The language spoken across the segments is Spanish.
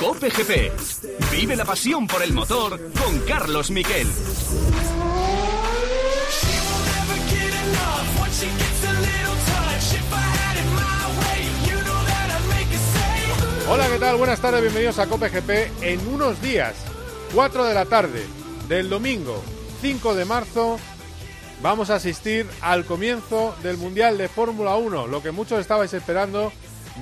Cope GP. Vive la pasión por el motor con Carlos Miquel. Hola, ¿qué tal? Buenas tardes, bienvenidos a Cope GP. En unos días, 4 de la tarde del domingo 5 de marzo, vamos a asistir al comienzo del Mundial de Fórmula 1, lo que muchos estabais esperando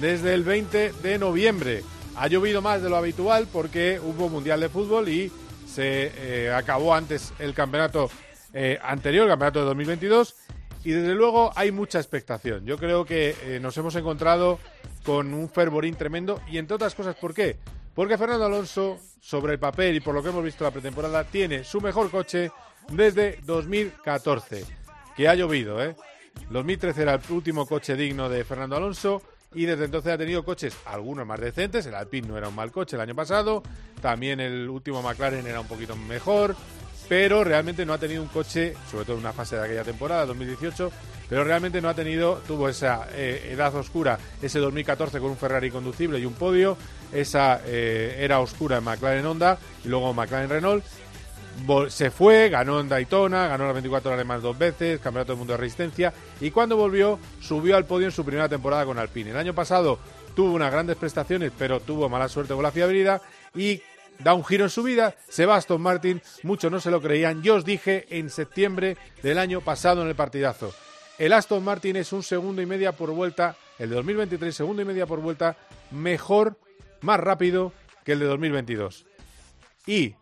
desde el 20 de noviembre. Ha llovido más de lo habitual porque hubo Mundial de Fútbol y se eh, acabó antes el campeonato eh, anterior, el campeonato de 2022. Y desde luego hay mucha expectación. Yo creo que eh, nos hemos encontrado con un fervorín tremendo y entre otras cosas, ¿por qué? Porque Fernando Alonso, sobre el papel y por lo que hemos visto la pretemporada, tiene su mejor coche desde 2014, que ha llovido, ¿eh? 2013 era el último coche digno de Fernando Alonso y desde entonces ha tenido coches, algunos más decentes, el Alpine no era un mal coche el año pasado, también el último McLaren era un poquito mejor, pero realmente no ha tenido un coche, sobre todo en una fase de aquella temporada, 2018, pero realmente no ha tenido, tuvo esa eh, edad oscura, ese 2014 con un Ferrari conducible y un podio, esa eh, era oscura en McLaren Honda y luego McLaren Renault. Se fue, ganó en Daytona, ganó las 24 horas más dos veces, Campeonato del Mundo de Resistencia y cuando volvió subió al podio en su primera temporada con Alpine. El año pasado tuvo unas grandes prestaciones, pero tuvo mala suerte con la fiabilidad y da un giro en su vida, Sebastian Martin, muchos no se lo creían, yo os dije en septiembre del año pasado en el partidazo, el Aston Martin es un segundo y media por vuelta, el de 2023 segundo y media por vuelta, mejor, más rápido que el de 2022. Y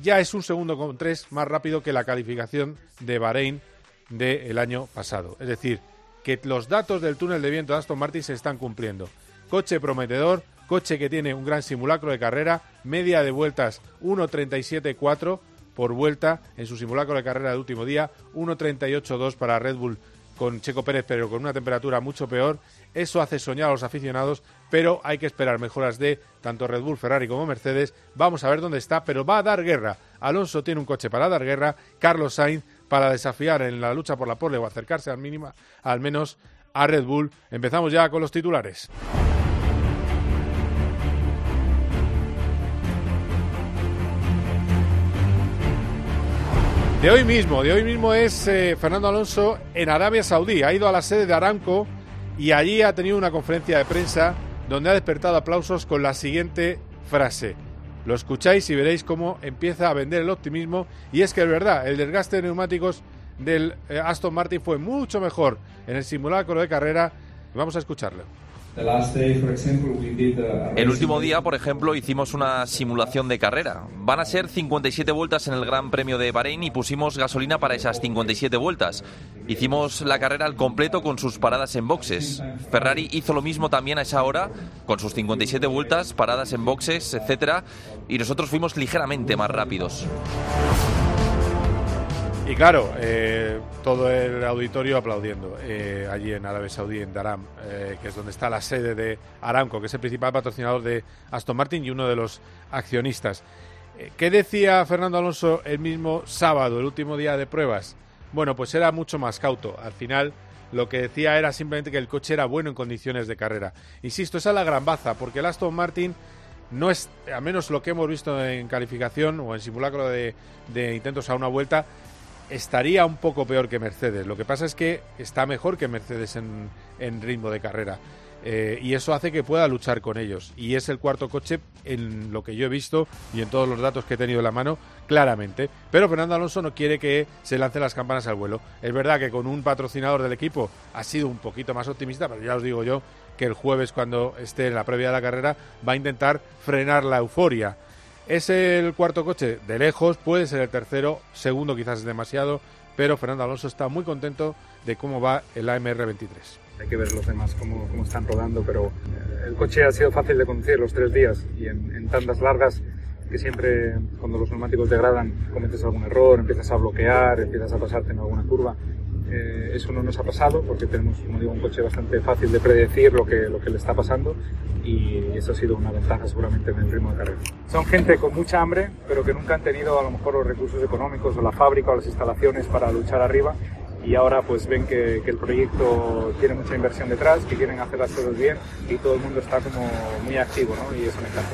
ya es un segundo con tres más rápido que la calificación de Bahrein del año pasado. Es decir, que los datos del túnel de viento de Aston Martin se están cumpliendo. Coche prometedor, coche que tiene un gran simulacro de carrera, media de vueltas 1.37.4 por vuelta en su simulacro de carrera del último día, 1.38.2 para Red Bull con Checo Pérez, pero con una temperatura mucho peor. Eso hace soñar a los aficionados, pero hay que esperar mejoras de tanto Red Bull, Ferrari como Mercedes. Vamos a ver dónde está, pero va a dar guerra. Alonso tiene un coche para dar guerra, Carlos Sainz para desafiar en la lucha por la pole o acercarse al mínima, al menos a Red Bull. Empezamos ya con los titulares. De hoy mismo, de hoy mismo es eh, Fernando Alonso en Arabia Saudí. Ha ido a la sede de Aramco y allí ha tenido una conferencia de prensa donde ha despertado aplausos con la siguiente frase. Lo escucháis y veréis cómo empieza a vender el optimismo. Y es que es verdad, el desgaste de neumáticos del eh, Aston Martin fue mucho mejor en el simulacro de carrera. Vamos a escucharlo. El último día, por ejemplo, hicimos una simulación de carrera. Van a ser 57 vueltas en el Gran Premio de Bahrein y pusimos gasolina para esas 57 vueltas. Hicimos la carrera al completo con sus paradas en boxes. Ferrari hizo lo mismo también a esa hora, con sus 57 vueltas, paradas en boxes, etcétera, y nosotros fuimos ligeramente más rápidos. Y claro, eh, todo el auditorio aplaudiendo eh, allí en Arabia Saudí, en Daram, eh, que es donde está la sede de Aramco, que es el principal patrocinador de Aston Martin y uno de los accionistas. ¿Qué decía Fernando Alonso el mismo sábado, el último día de pruebas? Bueno, pues era mucho más cauto. Al final lo que decía era simplemente que el coche era bueno en condiciones de carrera. Insisto, esa es la gran baza, porque el Aston Martin no es, a menos lo que hemos visto en calificación o en simulacro de intentos a una vuelta, estaría un poco peor que Mercedes. Lo que pasa es que está mejor que Mercedes en, ritmo de carrera. Eh, y eso hace que pueda luchar con ellos. Y es el cuarto coche en lo que yo he visto y en todos los datos que he tenido en la mano, claramente. Pero Fernando Alonso no quiere que se lance las campanas al vuelo. Es verdad que con un patrocinador del equipo ha sido un poquito más optimista, pero ya os digo yo que el jueves, cuando esté en la previa de la carrera, va a intentar frenar la euforia. Es el cuarto coche de lejos, puede ser el tercero, segundo quizás es demasiado, pero Fernando Alonso está muy contento de cómo va el AMR23. Hay que ver los demás cómo, cómo están rodando, pero eh, el coche ha sido fácil de conducir los tres días y en, en tandas largas que siempre cuando los neumáticos degradan cometes algún error, empiezas a bloquear, empiezas a pasarte en alguna curva eh, eso no nos ha pasado porque tenemos, como digo, un coche bastante fácil de predecir lo que, lo que le está pasando y eso ha sido una ventaja seguramente en el ritmo de carrera. Son gente con mucha hambre, pero que nunca han tenido a lo mejor los recursos económicos o la fábrica o las instalaciones para luchar arriba y ahora pues ven que, el proyecto tiene mucha inversión detrás, que quieren hacer las cosas bien y todo el mundo está como muy activo y eso me encanta.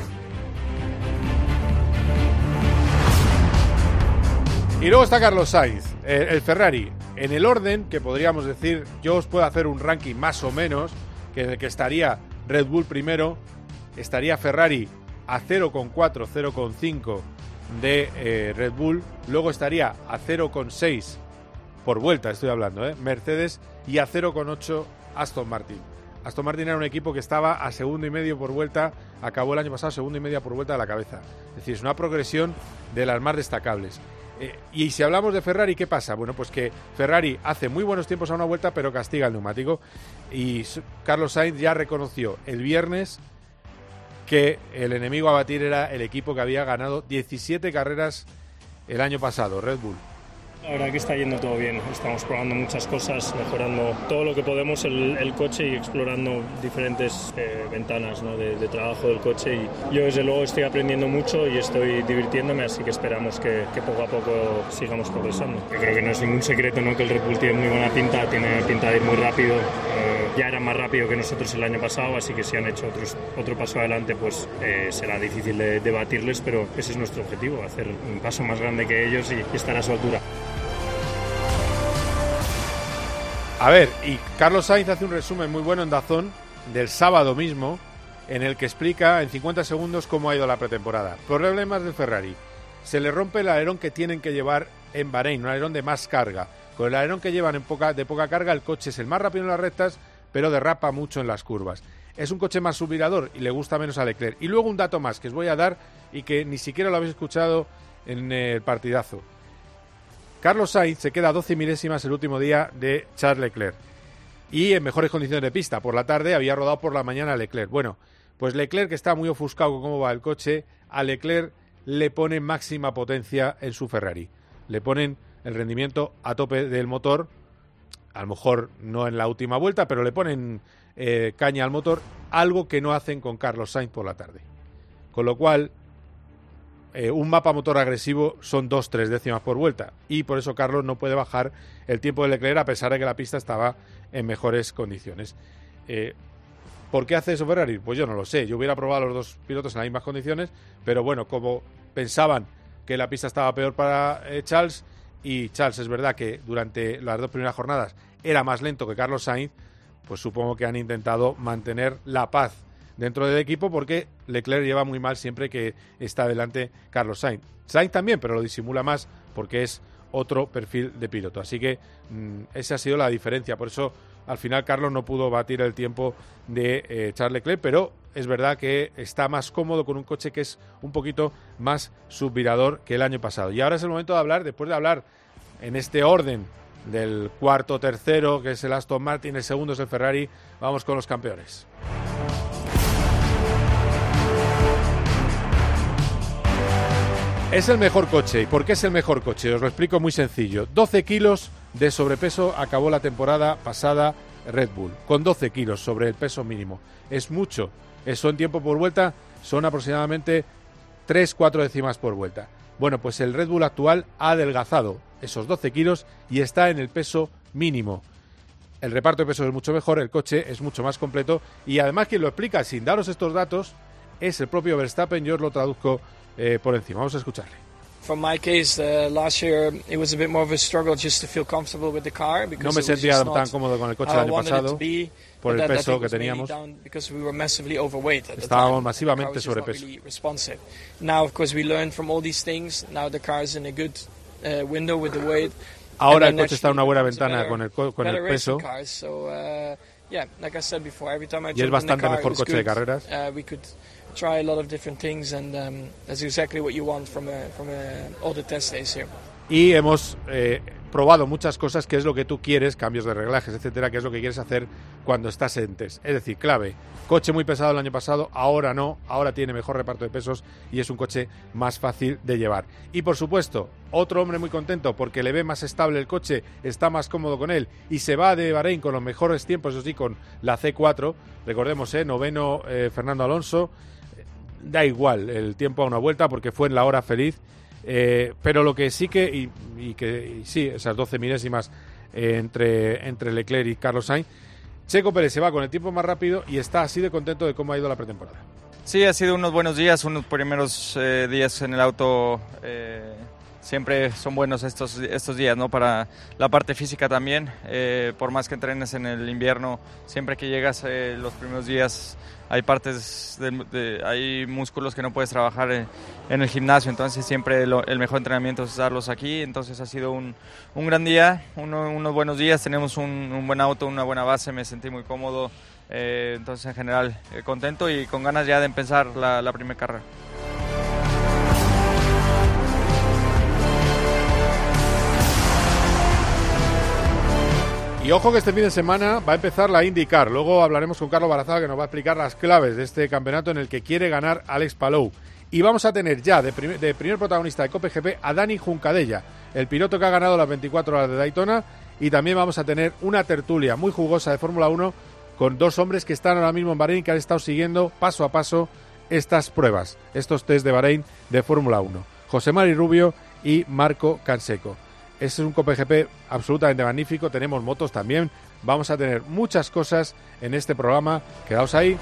Y luego está Carlos Sainz, el Ferrari. En el orden que podríamos decir, yo os puedo hacer un ranking más o menos, que en el que estaría Red Bull primero, estaría Ferrari a 0,4, 0,5 de eh, Red Bull, luego estaría a 0,6 por vuelta, estoy hablando, ¿eh? Mercedes y a 0,8 Aston Martin. Aston Martin era un equipo que estaba a segundo y medio por vuelta, acabó el año pasado segundo y media por vuelta de la cabeza. Es decir, es una progresión de las más destacables. Eh, y si hablamos de Ferrari, ¿qué pasa? Bueno, pues que Ferrari hace muy buenos tiempos a una vuelta, pero castiga el neumático. Y Carlos Sainz ya reconoció el viernes que el enemigo a batir era el equipo que había ganado 17 carreras el año pasado, Red Bull. La verdad que está yendo todo bien. Estamos probando muchas cosas, mejorando todo lo que podemos el, coche y explorando diferentes eh, ventanas de, trabajo del coche. Y yo desde luego estoy aprendiendo mucho y estoy divirtiéndome, así que esperamos que, poco a poco sigamos progresando. Yo creo que no es ningún secreto ¿no? que el Red tiene muy buena pinta, tiene pinta de ir muy rápido. Eh, ya era más rápido que nosotros el año pasado, así que si han hecho otros, otro paso adelante, pues eh, será difícil de, batirles, pero ese es nuestro objetivo, hacer un paso más grande que ellos y estar a su altura. A ver, y Carlos Sainz hace un resumen muy bueno en Dazón del sábado mismo, en el que explica en 50 segundos cómo ha ido la pretemporada. Problemas de Ferrari. Se le rompe el alerón que tienen que llevar en Bahrein, un alerón de más carga. Con el alerón que llevan en de poca carga, el coche es el más rápido en las rectas, pero derrapa mucho en las curvas. Es un coche más subvirador y le gusta menos a Leclerc. Y luego un dato más que os voy a dar y que ni siquiera lo habéis escuchado en el partidazo. Carlos Sainz se queda a 12 milésimas el último día de Charles Leclerc. Y en mejores condiciones de pista. Por la tarde había rodado por la mañana Leclerc. Bueno, pues Leclerc, que está muy ofuscado con cómo va el coche, a Leclerc le pone máxima potencia en su Ferrari. Le ponen el rendimiento a tope del motor. A lo mejor no en la última vuelta, pero le ponen eh, caña al motor, algo que no hacen con Carlos Sainz por la tarde. Con lo cual, eh, un mapa motor agresivo son dos, tres décimas por vuelta. Y por eso Carlos no puede bajar el tiempo de Leclerc a pesar de que la pista estaba en mejores condiciones. Eh, ¿Por qué hace eso Ferrari? Pues yo no lo sé. Yo hubiera probado a los dos pilotos en las mismas condiciones, pero bueno, como pensaban que la pista estaba peor para eh, Charles, y Charles es verdad que durante las dos primeras jornadas era más lento que Carlos Sainz, pues supongo que han intentado mantener la paz dentro del equipo porque Leclerc lleva muy mal siempre que está delante Carlos Sainz. Sainz también, pero lo disimula más porque es otro perfil de piloto. Así que mm, esa ha sido la diferencia. Por eso al final Carlos no pudo batir el tiempo de eh, Charles Leclerc, pero es verdad que está más cómodo con un coche que es un poquito más subvirador que el año pasado. Y ahora es el momento de hablar, después de hablar en este orden del cuarto, tercero, que es el Aston Martin, el segundo es el Ferrari, vamos con los campeones. Es el mejor coche. ¿Y por qué es el mejor coche? Os lo explico muy sencillo. 12 kilos de sobrepeso acabó la temporada pasada Red Bull, con 12 kilos sobre el peso mínimo. Es mucho. Eso en tiempo por vuelta son aproximadamente 3-4 décimas por vuelta. Bueno, pues el Red Bull actual ha adelgazado esos 12 kilos y está en el peso mínimo. El reparto de peso es mucho mejor, el coche es mucho más completo y además quien lo explica sin daros estos datos es el propio Verstappen. Yo os lo traduzco eh, por encima. Vamos a escucharle. From my case, uh, last year it was a bit more of a struggle just to feel comfortable with the car because no me sentía tan cómodo con el coche el año pasado por el peso que teníamos. Estábamos masivamente sobrepeso. Now, of course, we learned from all these things. Now the car is in a good uh, window with the weight. Ahora el coche está en una buena ventana con el, con el peso. So, uh, y es bastante mejor coche de carreras. We could try a lot of different things, and that's exactly what you want from a, from a, all the test days here. Y hemos eh, probado muchas cosas, que es lo que tú quieres, cambios de reglajes, etcétera, que es lo que quieres hacer cuando estás en test. Es decir, clave, coche muy pesado el año pasado, ahora no, ahora tiene mejor reparto de pesos y es un coche más fácil de llevar. Y por supuesto, otro hombre muy contento porque le ve más estable el coche, está más cómodo con él y se va de Bahrein con los mejores tiempos, eso sí, con la C4. Recordemos, eh, noveno eh, Fernando Alonso. Da igual el tiempo a una vuelta porque fue en la hora feliz eh, pero lo que sí que, y, que sí, esas 12 milésimas entre, entre Leclerc y Carlos Sainz. Checo Pérez se va con el tiempo más rápido y está así de contento de cómo ha ido la pretemporada. Sí, ha sido unos buenos días, unos primeros eh, días en el auto. Eh, siempre son buenos estos, estos días, ¿no? Para la parte física también. Eh, por más que entrenes en el invierno, siempre que llegas los primeros días hay partes, de, hay músculos que no puedes trabajar en, el gimnasio, entonces siempre el mejor entrenamiento es usarlos aquí. Entonces ha sido un, un gran día, unos buenos días, tenemos un, buen auto, una buena base, me sentí muy cómodo. Eh, entonces, en general, eh, contento y con ganas ya de empezar la primera carrera. Y ojo que este fin de semana va a empezar la IndyCar. Luego hablaremos con Carlos Barazaga que nos va a explicar las claves de este campeonato en el que quiere ganar Alex Palou. Y vamos a tener ya de, primer protagonista de COPGP a Dani Juncadella, el piloto que ha ganado las 24 horas de Daytona. Y también vamos a tener una tertulia muy jugosa de Fórmula 1 con dos hombres que están ahora mismo en Bahrein que han estado siguiendo paso a paso estas pruebas, estos test de Bahrein de Fórmula 1. José Mari Rubio y Marco Canseco. Es un COPGP absolutamente magnífico, tenemos motos también, vamos a tener muchas cosas en este programa. Quedaos ahí.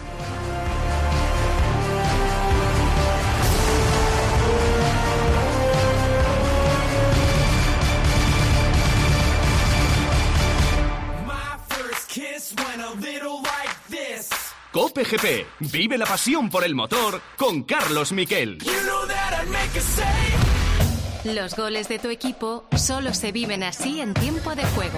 Cope GP. Vive la pasión por el motor con Carlos Miquel. Los goles de tu equipo solo se viven así en tiempo de juego.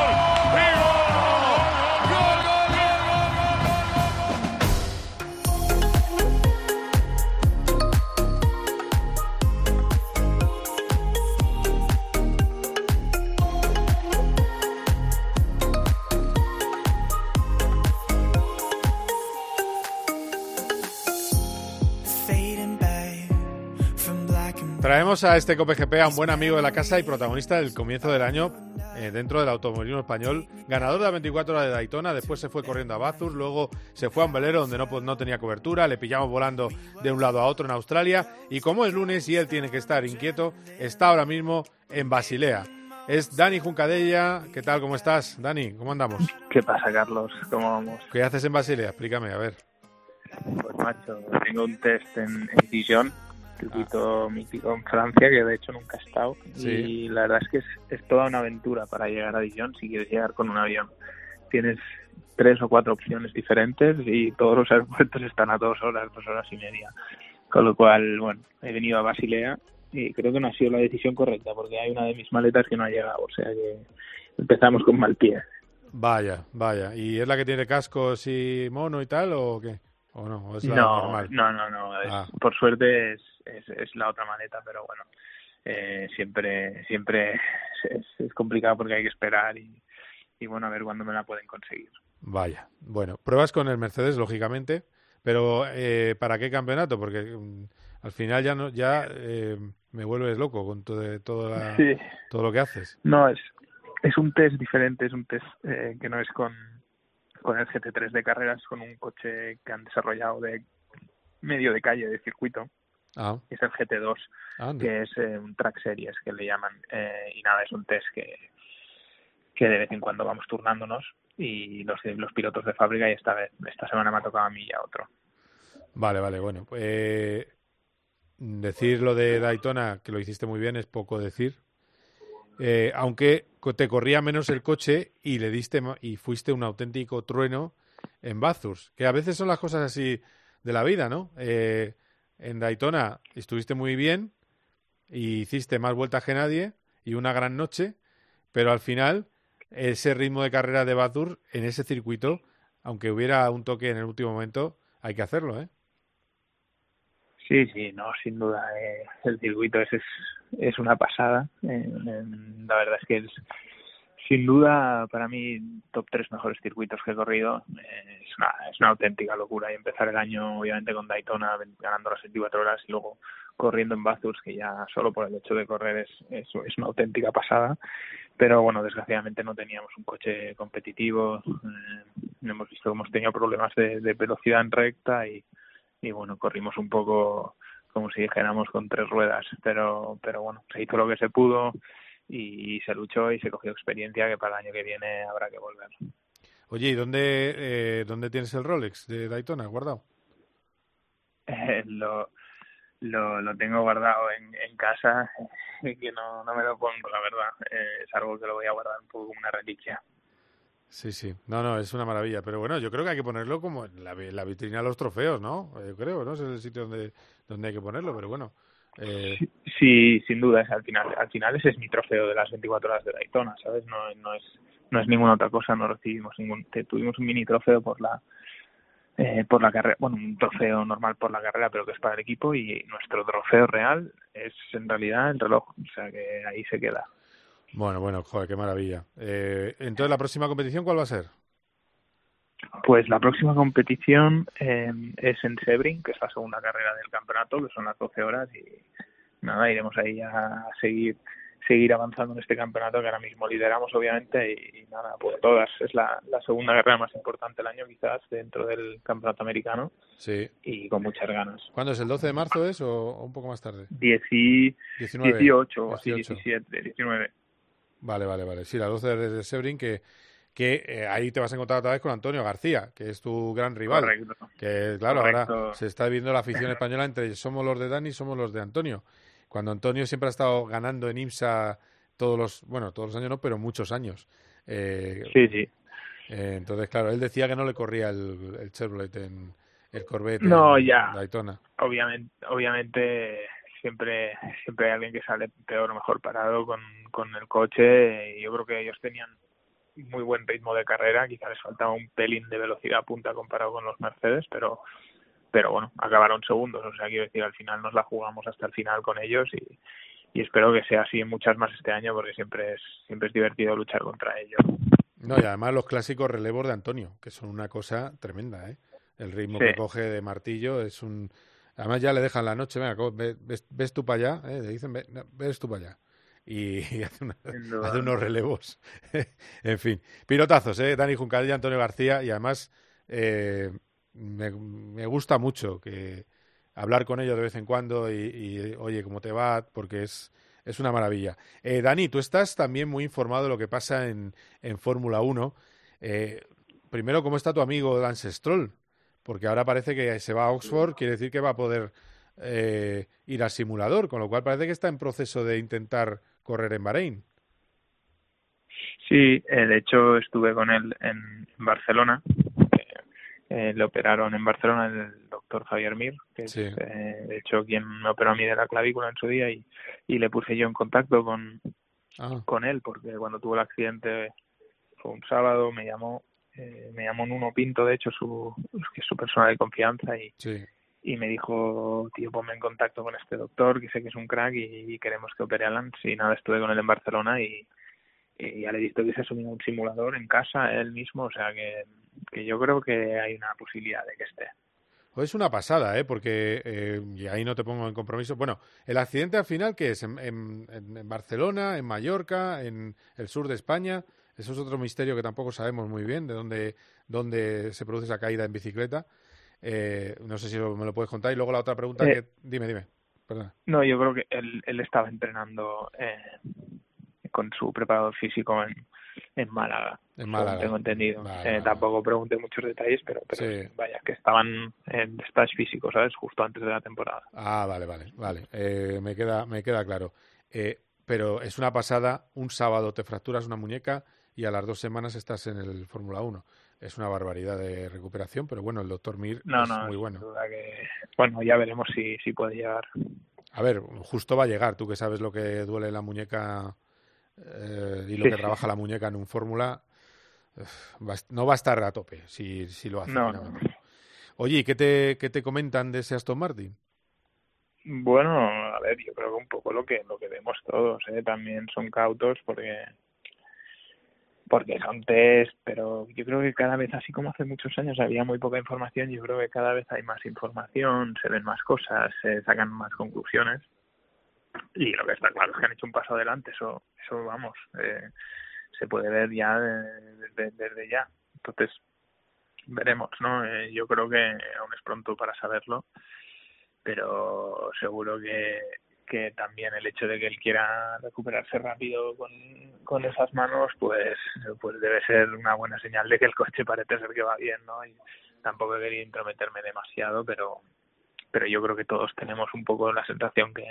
Traemos a este COPGP a un buen amigo de la casa y protagonista del comienzo del año eh, dentro del automovilismo español, ganador de la 24 horas de Daytona, después se fue corriendo a Bathurst, luego se fue a un velero donde no, no tenía cobertura, le pillamos volando de un lado a otro en Australia y como es lunes y él tiene que estar inquieto, está ahora mismo en Basilea. Es Dani Juncadella. ¿Qué tal? ¿Cómo estás? Dani, ¿cómo andamos? ¿Qué pasa, Carlos? ¿Cómo vamos? ¿Qué haces en Basilea? Explícame, a ver. Pues macho, tengo un test en, en Dijon circuito mítico en Francia, que de hecho nunca he estado. Y la verdad es que es, toda una aventura para llegar a Dijon si quieres llegar con un avión. Tienes tres o cuatro opciones diferentes y todos los aeropuertos están a dos horas, dos horas y media. Con lo cual, bueno, he venido a Basilea y creo que no ha sido la decisión correcta porque hay una de mis maletas que no ha llegado. O sea que empezamos con mal pie. Vaya, vaya. ¿Y es la que tiene cascos y mono y tal o qué? ¿O no? es la no, normal? no, no, no. Ah. Por suerte es, es, la otra maleta, pero bueno, eh, siempre siempre es, complicado porque hay que esperar y, y bueno, a ver cuándo me la pueden conseguir. Vaya, bueno, pruebas con el Mercedes, lógicamente, pero eh, ¿para qué campeonato? Porque mm, al final ya no ya eh, me vuelves loco con todo, todo, todo lo que haces. No, es, es un test diferente, es un test que no es con, con el GT3 de carreras, con un coche que han desarrollado de medio de calle, de circuito. Ah. Es el GT2, que es eh, un track series que le llaman. Eh, y nada, es un test que, que de vez en cuando vamos turnándonos y los, los pilotos de fábrica y esta vez, esta semana me ha tocado a mí y a otro. Vale, vale, bueno. Eh, decir lo de Daytona, que lo hiciste muy bien, es poco decir. Eh, aunque te corría menos el coche y le diste y fuiste un auténtico trueno en Bathurst, que a veces son las cosas así de la vida, ¿no? Eh, en Daytona estuviste muy bien y hiciste más vueltas que nadie y una gran noche, pero al final ese ritmo de carrera de Bathurst en ese circuito, aunque hubiera un toque en el último momento, hay que hacerlo, ¿eh? Sí, sí, no, sin duda. Eh, el circuito ese es, es una pasada. la verdad es que es, sin duda, para mí, top tres mejores circuitos que he corrido. Eh, es, una, es una auténtica locura. Y empezar el año, obviamente, con Daytona, ganando las 24 horas y luego corriendo en Bathurst, que ya solo por el hecho de correr es, es, es una auténtica pasada. Pero bueno, desgraciadamente no teníamos un coche competitivo. Eh, hemos visto que hemos tenido problemas de, de velocidad en recta y, y bueno, corrimos un poco como si dijéramos con tres ruedas. Pero, pero bueno, se hizo lo que se pudo y se luchó y se cogió experiencia que para el año que viene habrá que volver. Oye, ¿y dónde, eh, dónde tienes el Rolex de Daytona guardado? Eh, lo, lo, lo tengo guardado en, en casa, que no, no me lo pongo, la verdad. Eh, es algo que lo voy a guardar un poco como una reliquia. Sí, sí. No, no, es una maravilla. Pero bueno, yo creo que hay que ponerlo como en la, vitrina de los trofeos, ¿no? Yo creo, ¿no? Es el sitio donde, donde hay que ponerlo, pero bueno. Eh... Sí, sin duda, al final, al final ese es mi trofeo de las 24 horas de Daytona, ¿sabes? No, no es no es ninguna otra cosa, no recibimos ningún, tuvimos un mini trofeo por la eh, por la carrera, bueno, un trofeo normal por la carrera, pero que es para el equipo y nuestro trofeo real es en realidad el reloj, o sea que ahí se queda. Bueno, bueno, joder, qué maravilla. Eh, entonces, ¿la próxima competición cuál va a ser? Pues la próxima competición eh, es en Sebring, que es la segunda carrera del campeonato, que son las 12 horas y nada, iremos ahí a seguir seguir avanzando en este campeonato que ahora mismo lideramos obviamente y, nada, pues todas. Es la, la, segunda carrera más importante del año quizás dentro del campeonato americano sí. y con muchas ganas. ¿Cuándo es? ¿El 12 de marzo es o, un poco más tarde? Dieci, 19, 18 o así, 17, 19. Vale, vale, vale. Sí, la 12 de Sebring que que eh, ahí te vas a encontrar otra vez con Antonio García, que es tu gran rival. Correcto. Que claro, Correcto. ahora se está viendo la afición española entre somos los de Dani y somos los de Antonio. Cuando Antonio siempre ha estado ganando en IMSA todos los, bueno, todos los años no, pero muchos años. Eh, sí, sí. Eh, entonces, claro, él decía que no le corría el, el Chevrolet en el Corvette no, en ya. Daytona. Obviamente, obviamente siempre siempre hay alguien que sale peor o mejor parado con, con el coche y yo creo que ellos tenían muy buen ritmo de carrera, quizás les faltaba un pelín de velocidad punta comparado con los Mercedes, pero pero bueno, acabaron segundos, o sea, quiero decir, al final nos la jugamos hasta el final con ellos y, y espero que sea así en muchas más este año porque siempre es siempre es divertido luchar contra ellos. No, y además los clásicos relevos de Antonio, que son una cosa tremenda, ¿eh? El ritmo Sí. que coge de martillo es un... Además ya le dejan la noche, venga, ves, ves tú para allá, ¿eh? Le dicen, "Ve- no, ves tú para allá. Y, y hace, una- unos relevos. en fin, pilotazos, ¿eh? Dani Juncal y Antonio García. Y además eh, me, me gusta mucho que hablar con ellos de vez en cuando y, y, oye, ¿cómo te va? Porque es, es una maravilla. Eh, Dani, tú estás también muy informado de lo que pasa en, en Fórmula 1. Eh, primero, ¿cómo está tu amigo Lance Stroll? Porque ahora parece que se va a Oxford, quiere decir que va a poder eh, ir al simulador, con lo cual parece que está en proceso de intentar correr en Bahrein. Sí, eh, de hecho estuve con él en Barcelona. Eh, eh, le operaron en Barcelona el doctor Javier Mir, que Sí. es eh, de hecho quien me operó a mí de la clavícula en su día y, y le puse yo en contacto con, Ah, con él porque cuando tuvo el accidente fue un sábado, me llamó, eh, me llamó Nuno Pinto, de hecho, su, que es su persona de confianza y, sí. y me dijo, tío, ponme en contacto con este doctor, que sé que es un crack y, y queremos que opere a Lance. Y nada, estuve con él en Barcelona y, y ya le he visto que se ha subido a un simulador en casa él mismo, o sea que, que yo creo que hay una posibilidad de que esté. Pues es una pasada, ¿eh? Porque, eh, y ahí no te pongo en compromiso. Bueno, el accidente al final, ¿qué es? ¿En, en, en Barcelona, en Mallorca, en el sur de España? Eso es otro misterio que tampoco sabemos muy bien, de dónde, dónde se produce esa caída en bicicleta. Eh, no sé si lo- me lo puedes contar. Y luego la otra pregunta Eh. que... Dime, dime. Perdona. No, yo creo que él, él estaba entrenando eh, con su preparador físico en, en Málaga. En Málaga. Tengo entendido. Vale, Eh, vale. Tampoco pregunté muchos detalles, pero, pero Sí. vaya, que estaban en stage físico, ¿sabes? Justo antes de la temporada. Ah, vale, vale, vale. Eh, me queda, me queda claro. Eh, pero es una pasada, un sábado te fracturas una muñeca y a las dos semanas estás en el Fórmula 1. Es una barbaridad de recuperación, pero bueno, el doctor Mir No, es no, muy bueno. que, bueno, ya veremos si, si puede llegar. A ver, justo va a llegar, tú que sabes lo que duele la muñeca eh, y lo Sí, que sí. trabaja la muñeca en un Fórmula, no va a estar a tope si, si lo hace. No, no. Oye, ¿y qué te, qué te comentan de ese Aston Martin? Bueno, a ver, yo creo que un poco lo que lo que vemos todos, ¿eh? También son cautos porque porque son test, pero yo creo que cada vez, así como hace muchos años había muy poca información, yo creo que cada vez hay más información, se ven más cosas, se sacan más conclusiones. Y lo que está claro es que han hecho un paso adelante, eso, eso vamos, eh, se puede ver ya desde, desde ya. Entonces, veremos, ¿no? Eh, yo creo que aún es pronto para saberlo, pero seguro que, que también el hecho de que él quiera recuperarse rápido con, con esas manos, pues, pues debe ser una buena señal de que el coche parece ser que va bien, ¿no? Y tampoco quería intrometerme demasiado, pero, pero yo creo que todos tenemos un poco la sensación que,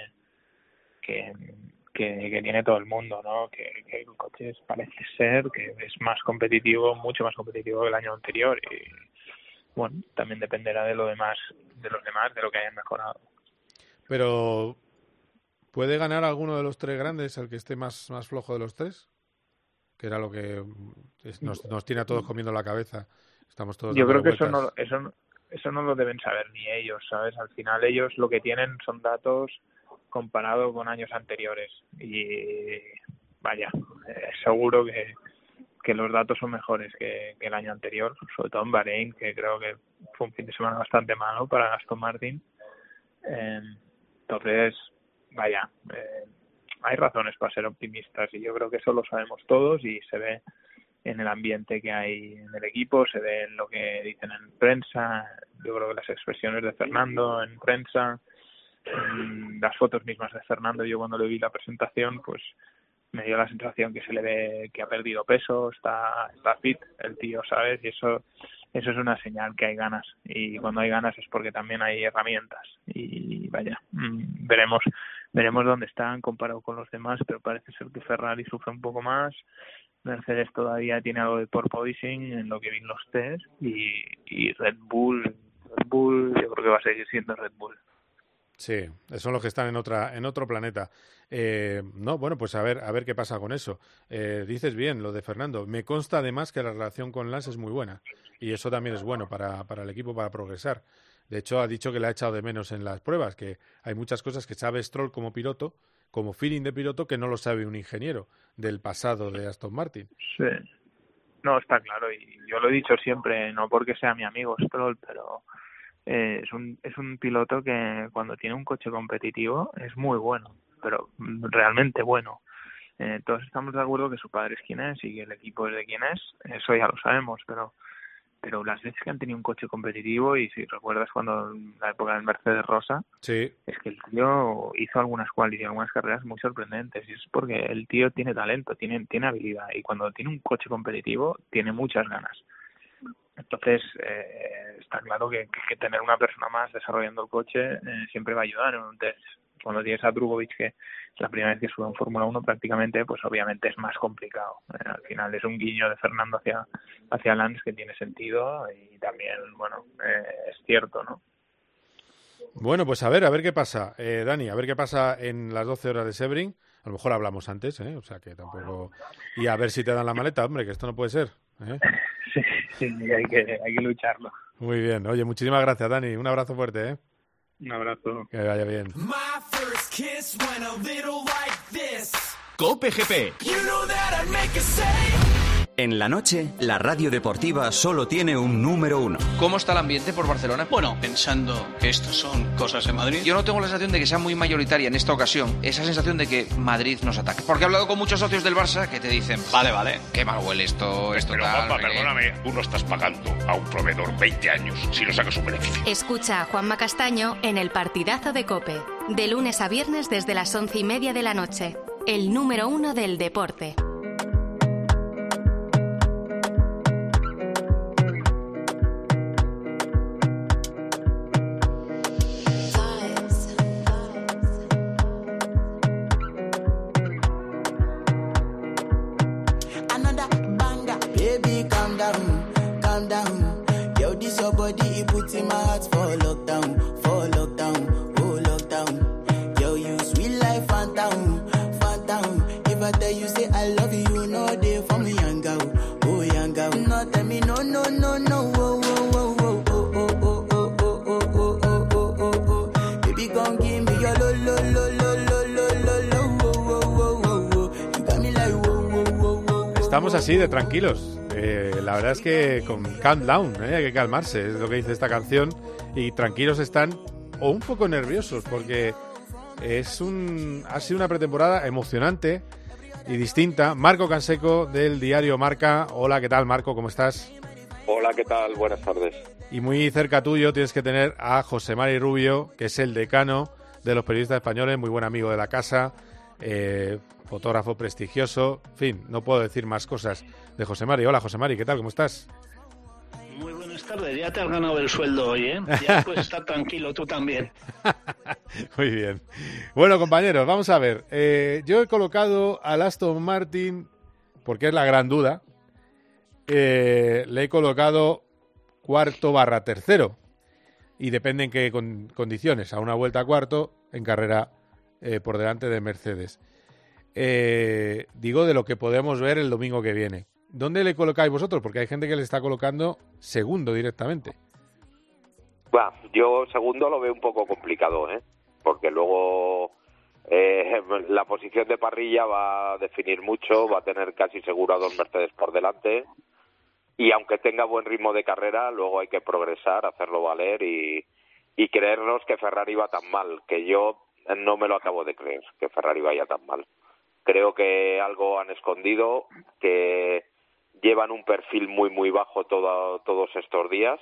que, que, tiene todo el mundo, ¿no? Que, que, el coche parece ser que es más competitivo, mucho más competitivo que el año anterior y bueno, también dependerá de lo demás, de los demás, de lo que hayan mejorado. Pero ¿Puede ganar alguno de los tres grandes, el que esté más, más flojo de los tres? Que era lo que nos, nos tiene a todos comiendo la cabeza. Estamos todos Yo creo que eso no, eso, eso no lo deben saber ni ellos, ¿sabes? Al final ellos lo que tienen son datos comparado con años anteriores. Y vaya, eh, seguro que, que los datos son mejores que, el año anterior, sobre todo en Bahrein, que creo que fue un fin de semana bastante malo para Aston Martin. Eh, entonces, vaya, eh, hay razones para ser optimistas y yo creo que eso lo sabemos todos y se ve en el ambiente que hay en el equipo, se ve en lo que dicen en prensa, yo creo que las expresiones de Fernando en prensa, las fotos mismas de Fernando, yo cuando le vi la presentación, pues me dio la sensación que se le ve que ha perdido peso, está, está fit el tío, ¿sabes? Y eso, eso es una señal que hay ganas. Y cuando hay ganas es porque también hay herramientas. Y vaya, mm, veremos veremos dónde están comparado con los demás, pero parece ser que Ferrari sufre un poco más. Mercedes todavía tiene algo de porpoising en lo que vi los test y, y Red Bull, Red Bull yo creo que va a seguir siendo Red Bull. Sí, son los que están en otra en otro planeta. Eh, no, bueno, pues a ver a ver qué pasa con eso. Eh, dices bien lo de Fernando. Me consta además que la relación con Lance es muy buena y eso también es bueno para, para el equipo para progresar. De hecho, ha dicho que le ha echado de menos en las pruebas, que hay muchas cosas que sabe Stroll como piloto, como feeling de piloto, que no lo sabe un ingeniero del pasado de Aston Martin. Sí. No, está claro, y yo lo he dicho siempre, no porque sea mi amigo Stroll, pero eh, es, un, es un piloto que cuando tiene un coche competitivo es muy bueno, pero realmente bueno. Eh, todos estamos de acuerdo que su padre es quien es y que el equipo es de quien es, eso ya lo sabemos, pero pero las veces que han tenido un coche competitivo y si recuerdas cuando en la época del Mercedes Rosa sí. es que el tío hizo algunas cuales y algunas carreras muy sorprendentes y es porque el tío tiene talento tiene tiene habilidad y cuando tiene un coche competitivo tiene muchas ganas entonces eh, está claro que, que, tener una persona más desarrollando el coche eh, siempre va a ayudar en un test cuando tienes a Drugovic que la primera vez que sube en Fórmula 1 prácticamente, pues obviamente es más complicado. Eh, al final es un guiño de Fernando hacia, hacia Lance que tiene sentido y también, bueno, eh, es cierto, ¿no? Bueno, pues a ver, a ver qué pasa, eh, Dani, a ver qué pasa en las 12 horas de Sebring. A lo mejor hablamos antes, ¿eh? O sea que tampoco... Y a ver si te dan la maleta, hombre, que esto no puede ser. ¿eh? Sí, sí, hay que, hay que lucharlo. Muy bien. Oye, muchísimas gracias, Dani. Un abrazo fuerte, ¿eh? Un abrazo. Que vaya bien. Cope GP. En la noche, la radio deportiva solo tiene un número uno. ¿Cómo está el ambiente por Barcelona? Bueno, pensando que esto son cosas de Madrid. Yo no tengo la sensación de que sea muy mayoritaria en esta ocasión esa sensación de que Madrid nos ataque. Porque he hablado con muchos socios del Barça que te dicen, vale, vale, qué mal huele esto, esto Pero, tal, Juanma, perdóname, tú no estás pagando a un proveedor 20 años si no sacas un beneficio. Escucha a Juanma Castaño en el partidazo de Cope, de lunes a viernes desde las once y media de la noche. El número uno del deporte. Estamos así de tranquilos. Eh, la verdad es que con calm down, ¿eh? hay que calmarse, es lo que dice esta canción. Y tranquilos están o un poco nerviosos porque es un, ha sido una pretemporada emocionante y distinta. Marco Canseco del diario Marca. Hola, ¿qué tal Marco? ¿Cómo estás? Hola, ¿qué tal? Buenas tardes. Y muy cerca tuyo tienes que tener a José Mari Rubio, que es el decano de los periodistas españoles, muy buen amigo de la casa, eh, fotógrafo prestigioso. En fin, no puedo decir más cosas de José Mari. Hola, José Mari, ¿qué tal? ¿Cómo estás? Muy buenas tardes. Ya te has ganado el sueldo hoy, ¿eh? Ya puedes estar tranquilo tú también. muy bien. Bueno, compañeros, vamos a ver. Eh, yo he colocado al Aston Martin, porque es la gran duda, eh, le he colocado cuarto barra tercero. Y depende en qué condiciones. A una vuelta a cuarto, en carrera eh, por delante de Mercedes. Eh, digo de lo que podemos ver el domingo que viene. ¿Dónde le colocáis vosotros? Porque hay gente que le está colocando segundo directamente. yo segundo lo veo un poco complicado, ¿eh? Porque luego la posición de parrilla va a definir mucho, va a tener casi seguro a dos Mercedes por delante y aunque tenga buen ritmo de carrera, luego hay que progresar, hacerlo valer y, creernos que Ferrari va tan mal, que yo no me lo acabo de creer, que Ferrari vaya tan mal. Creo que algo han escondido, que llevan un perfil muy, muy bajo todos estos días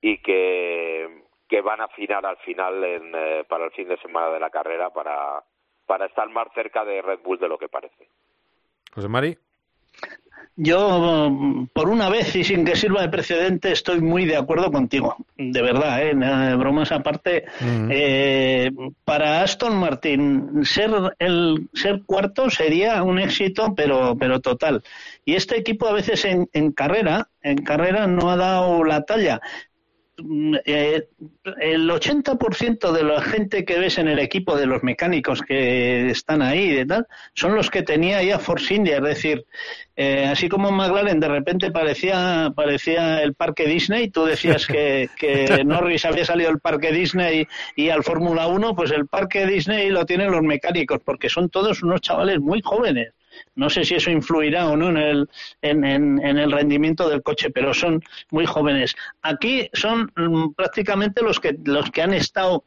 y que, que van a afinar al final en, eh, para el fin de semana de la carrera para, para estar más cerca de Red Bull de lo que parece. José Mari. Yo, por una vez y sin que sirva de precedente, estoy muy de acuerdo contigo. De verdad, ¿eh? bromas aparte. eh, para Aston Martin, ser el ser cuarto sería un éxito, pero, pero total. Y este equipo a veces en, en carrera, en carrera no ha dado la talla. Mm, eh, el 80% de la gente que ves en el equipo de los mecánicos que están ahí de tal, son los que tenía ya Force India, es decir, eh, así como McLaren de repente parecía parecía el parque Disney, tú decías que, que Norris había salido del parque Disney y al Fórmula 1, pues el parque Disney lo tienen los mecánicos, porque son todos unos chavales muy jóvenes. No sé si eso influirá o no en el, en, en, el rendimiento del coche, pero son muy jóvenes. Aquí son mm, prácticamente los que, los que han estado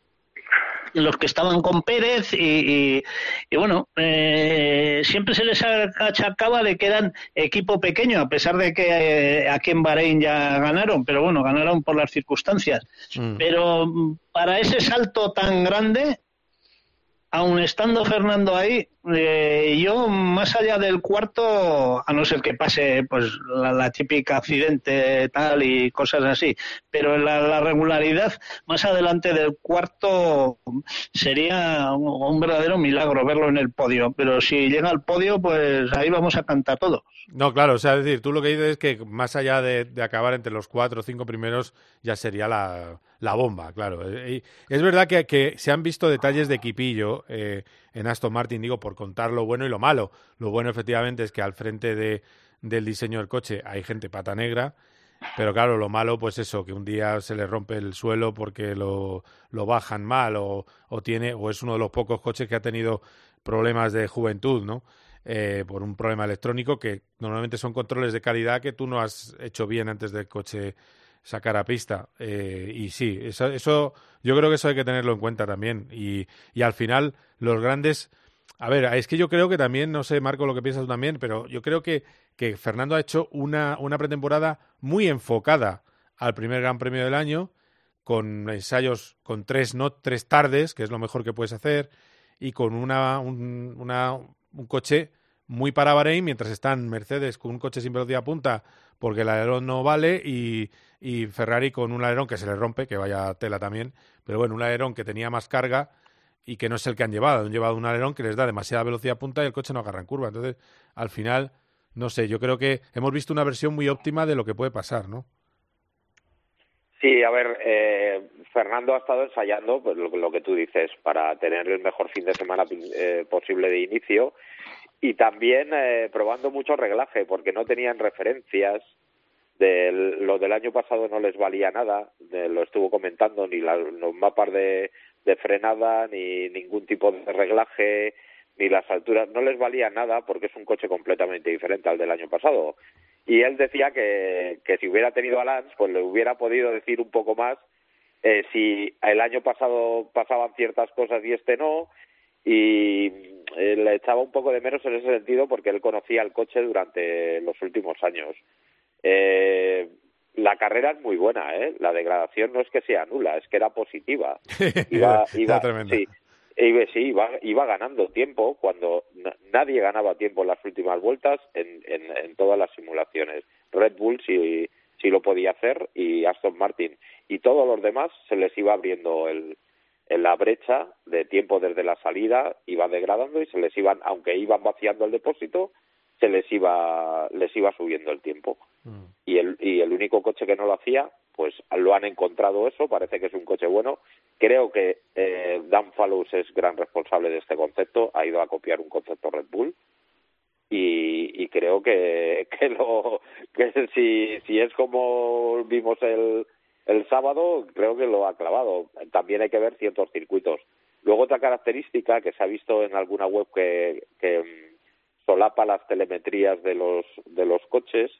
los que estaban con Pérez y, y, bueno, eh, siempre se les achacaba de que eran equipo pequeño, a pesar de que eh, aquí en Bahrein ya ganaron, pero bueno, ganaron por las circunstancias. Mm. Pero mm, para ese salto tan grande, aun estando Fernando ahí, eh, yo más allá del cuarto, a no ser que pase pues la, típica accidente tal y cosas así, pero la, la regularidad más adelante del cuarto sería un, verdadero milagro verlo en el podio. Pero si llega al podio, pues ahí vamos a cantar todo. No, claro, o sea, es decir, tú lo que dices es que más allá de, acabar entre los cuatro o cinco primeros, ya sería la la bomba, claro. Eh, es verdad que, se han visto detalles de equipillo eh, en Aston Martin, digo, por contar lo bueno y lo malo. Lo bueno, efectivamente, es que al frente de, del diseño del coche hay gente pata negra, pero claro, lo malo, pues eso, que un día se le rompe el suelo porque lo, lo bajan mal o, o, tiene, o es uno de los pocos coches que ha tenido problemas de juventud, ¿no? Eh, por un problema electrónico que normalmente son controles de calidad que tú no has hecho bien antes del coche sacar a pista. Eh, y sí, eso, eso, yo creo que eso hay que tenerlo en cuenta también. Y, y al final, los grandes. A ver, es que yo creo que también, no sé, Marco, lo que piensas tú también, pero yo creo que, que Fernando ha hecho una, una pretemporada muy enfocada al primer Gran Premio del año, con ensayos con tres, no, tres tardes, que es lo mejor que puedes hacer, y con una, un, una, un coche muy para Bahrein, mientras están Mercedes con un coche sin velocidad punta porque el alerón no vale y, Ferrari con un alerón que se le rompe, que vaya tela también, pero bueno, un alerón que tenía más carga y que no es el que han llevado, han llevado un alerón que les da demasiada velocidad punta y el coche no agarra en curva. Entonces, al final, no sé, yo creo que hemos visto una versión muy óptima de lo que puede pasar, ¿no? Sí, a ver, eh, Fernando ha estado ensayando pues, lo, que tú dices para tener el mejor fin de semana eh, posible de inicio y también eh, probando mucho reglaje porque no tenían referencias lo del año pasado no les valía nada lo estuvo comentando ni los mapas de, de, frenada ni ningún tipo de reglaje ni las alturas, no les valía nada porque es un coche completamente diferente al del año pasado. Y él decía que, que si hubiera tenido a Lance, pues le hubiera podido decir un poco más eh, si el año pasado pasaban ciertas cosas y este no, y eh, le echaba un poco de menos en ese sentido porque él conocía el coche durante los últimos años. Eh, la carrera es muy buena, ¿eh? La degradación no es que sea nula, es que era positiva. Iba, iba, sí, iba, sí, iba, iba, ganando tiempo cuando nadie ganaba tiempo en las últimas vueltas en, en, en todas las simulaciones. Red Bull sí, sí lo podía hacer y Aston Martin y todos los demás se les iba abriendo el, en la brecha de tiempo desde la salida iba degradando y se les iban aunque iban vaciando el depósito se les iba les iba subiendo el tiempo. Mm. y el y el único coche que no lo hacía pues lo han encontrado eso parece que es un coche bueno. Creo que eh, Dan Fallows es gran responsable de este concepto ha ido a copiar un concepto Red Bull. Y, y creo que que lo que si si es como vimos el el sábado creo que lo ha clavado. También hay que ver ciertos circuitos. Luego otra característica que se ha visto en alguna web que, mm, solapa las telemetrías de los de los coches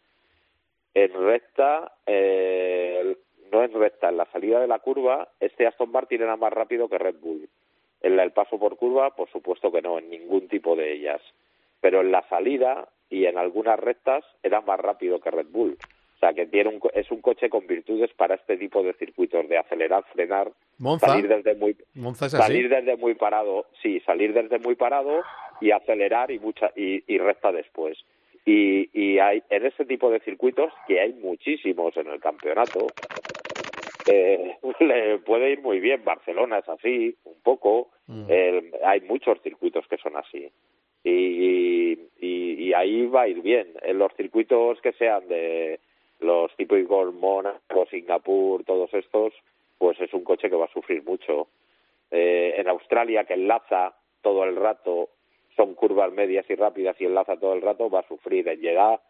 en recta eh, no en recta en la salida de la curva este Aston Martin era más rápido que Red Bull en el paso por curva por supuesto que no en ningún tipo de ellas pero en la salida y en algunas rectas era más rápido que Red Bull sea, que tiene un, es un coche con virtudes para este tipo de circuitos, de acelerar, frenar, salir desde muy salir desde muy parado, sí, salir desde muy parado y acelerar y mucha y, y recta después. Y, y hay en ese tipo de circuitos que hay muchísimos en el campeonato. Eh, le puede ir muy bien. Barcelona es así, un poco. Mm. hay muchos circuitos que son así. Y, y, y, ahí va a ir bien. En los circuitos que sean de, los típicos Mónaco, Singapur, todos estos, pues es un coche que va a sufrir mucho. Eh, en Australia, que enlaza todo el rato, son curvas medias y rápidas y enlaza todo el rato, va a sufrir. En llegar,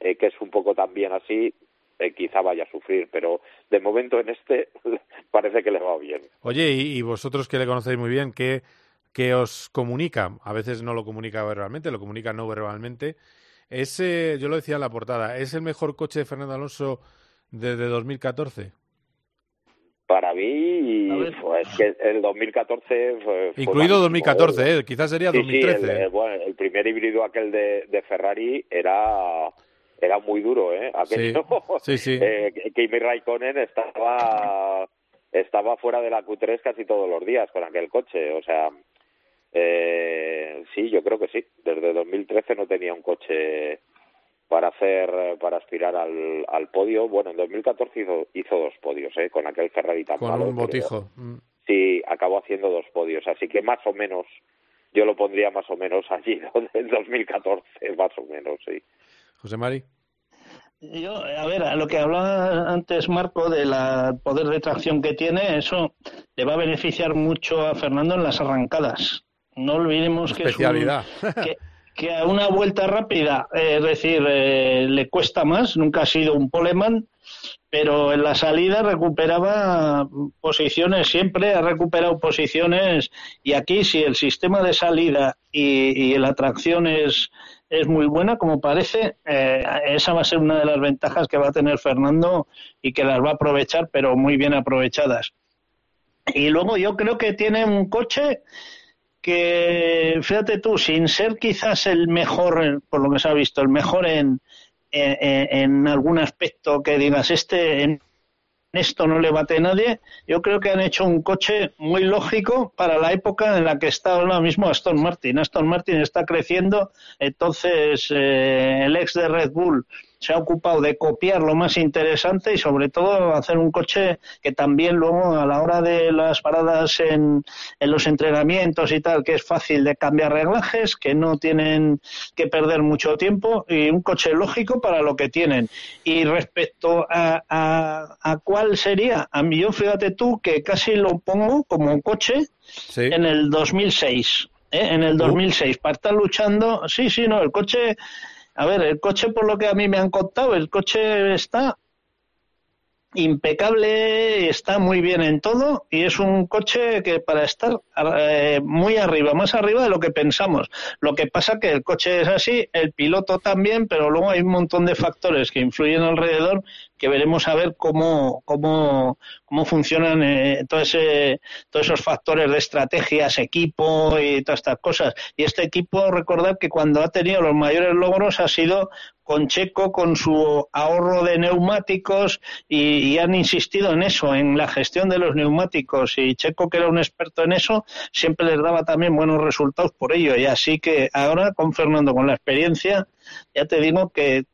eh, que es un poco también así, eh, quizá vaya a sufrir, pero de momento en este parece que le va bien. Oye, y, vosotros que le conocéis muy bien, ¿qué, ¿qué os comunica? A veces no lo comunica verbalmente, lo comunica no verbalmente. Ese, yo lo decía en la portada, ¿es el mejor coche de Fernando Alonso desde 2014? Para mí, pues, que el 2014 fue, Incluido 2014, ¿eh? quizás sería 2013. el, bueno, el primer híbrido aquel de, de Ferrari era era muy duro, ¿eh? Aquello, sí, sí, eh, Kimi Raikkonen estaba estaba fuera de la Q3 casi todos los días con aquel coche, o sea, eh, sí, yo creo que sí. Desde 2013 no tenía un coche para hacer para aspirar al, al podio. Bueno, en 2014 hizo, hizo dos podios, ¿eh? Con aquel Ferrari tan Con un botijo. Mm. Sí, acabó haciendo dos podios. Así que más o menos, yo lo pondría más o menos allí, en 2014, más o menos, sí. José Mari. Yo, a ver, a lo que hablaba antes Marco del poder de tracción que tiene, eso le va a beneficiar mucho a Fernando en las arrancadas. No olvidemos que, que, a una vuelta rápida, es decir, eh, le cuesta más, nunca ha sido un poleman, pero en la salida recuperaba posiciones, siempre ha recuperado posiciones y aquí si el sistema de salida y, la tracción es, es muy buena, como parece, eh, esa va a ser una de las ventajas que va a tener Fernando y que las va a aprovechar, pero muy bien aprovechadas. Y luego yo creo que tiene un coche que, fíjate tú, sin ser quizás el mejor, por lo que se ha visto, el mejor en, en, algún aspecto que digas, este en esto no le bate nadie, yo creo que han hecho un coche muy lógico para la época en la que está ahora mismo Aston Martin. Aston Martin está creciendo, entonces eh, el ex de Red Bull se ha ocupado de copiar lo más interesante y sobre todo hacer un coche que también luego a la hora de las paradas en, en los entrenamientos y tal, que es fácil de cambiar reglajes, que no tienen que perder mucho tiempo y un coche lógico para lo que tienen. Y respecto a, a, cuál sería, a mí yo fíjate tú que casi lo pongo como un coche en el 2006. ¿eh? En el 2006, uh. para estar luchando, sí, sí, no, el coche a ver, el coche, por lo que a mí me han contado, el coche está impecable, está muy bien en todo y es un coche que para estar eh, muy arriba, más arriba de lo que pensamos. Lo que pasa que el coche es así, el piloto también, pero luego hay un montón de factores que influyen alrededor que veremos a ver cómo, cómo, cómo funcionan eh, todo todos esos factores de estrategias, equipo y todas estas cosas. Y este equipo, recordar que cuando ha tenido los mayores logros ha sido con Checo, con su ahorro de neumáticos y, han insistido en eso, en la gestión de los neumáticos. Y Checo, que era un experto en eso, siempre les daba también buenos resultados por ello. Y así que ahora con Fernando, con la experiencia, ya te digo que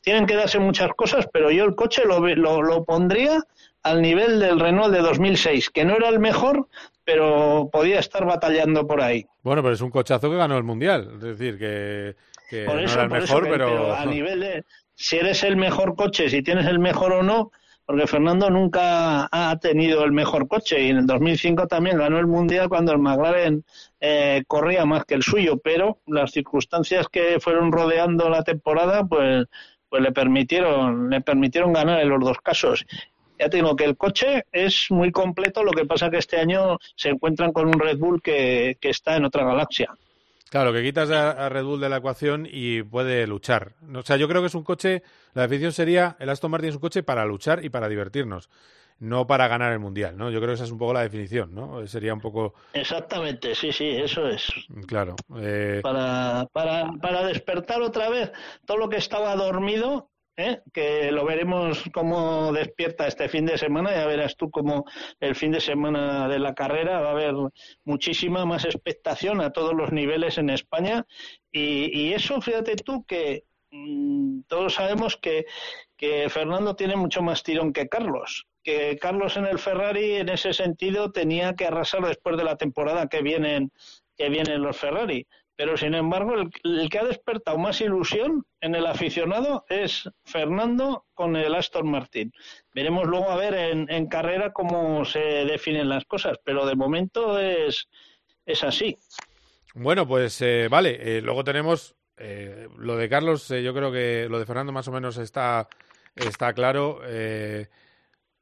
tienen que darse muchas cosas, pero yo el coche lo, lo, lo pondría al nivel del Renault de 2006, que no era el mejor, pero podía estar batallando por ahí. Bueno, pero es un cochazo que ganó el Mundial. Es decir, que por eso, mejor, pero... a nivel de si eres el mejor coche, si tienes el mejor o no, porque Fernando nunca ha tenido el mejor coche y en el 2005 también ganó el mundial cuando el McLaren eh, corría más que el suyo, pero las circunstancias que fueron rodeando la temporada, pues, pues le permitieron, le permitieron ganar en los dos casos. Ya tengo que el coche es muy completo, lo que pasa que este año se encuentran con un Red Bull que está en otra galaxia. Claro, que quitas a, Red Bull de la ecuación y puede luchar. O sea, yo creo que es un coche, la definición sería, el Aston Martin es un coche para luchar y para divertirnos, no para ganar el Mundial, ¿no? Yo creo que esa es un poco la definición, ¿no? Sería un poco... Exactamente, sí, sí, eso es. Claro. Eh, para, para, para despertar otra vez todo lo que estaba dormido ¿eh? que lo veremos cómo despierta este fin de semana. Ya verás tú cómo el fin de semana de la carrera va a haber muchísima más expectación a todos los niveles en España. Y, eso, fíjate tú, que mm, todos sabemos que, que Fernando tiene mucho más tirón que Carlos que Carlos en el Ferrari en ese sentido tenía que arrasar después de la temporada que vienen que vienen los Ferrari pero sin embargo el, que ha despertado más ilusión en el aficionado es Fernando con el Aston Martin. Veremos luego a ver en, carrera cómo se definen las cosas, pero de momento es, es así. Bueno, pues eh, vale, eh, luego tenemos eh, lo de Carlos, yo creo que lo de Fernando más o menos está, está claro.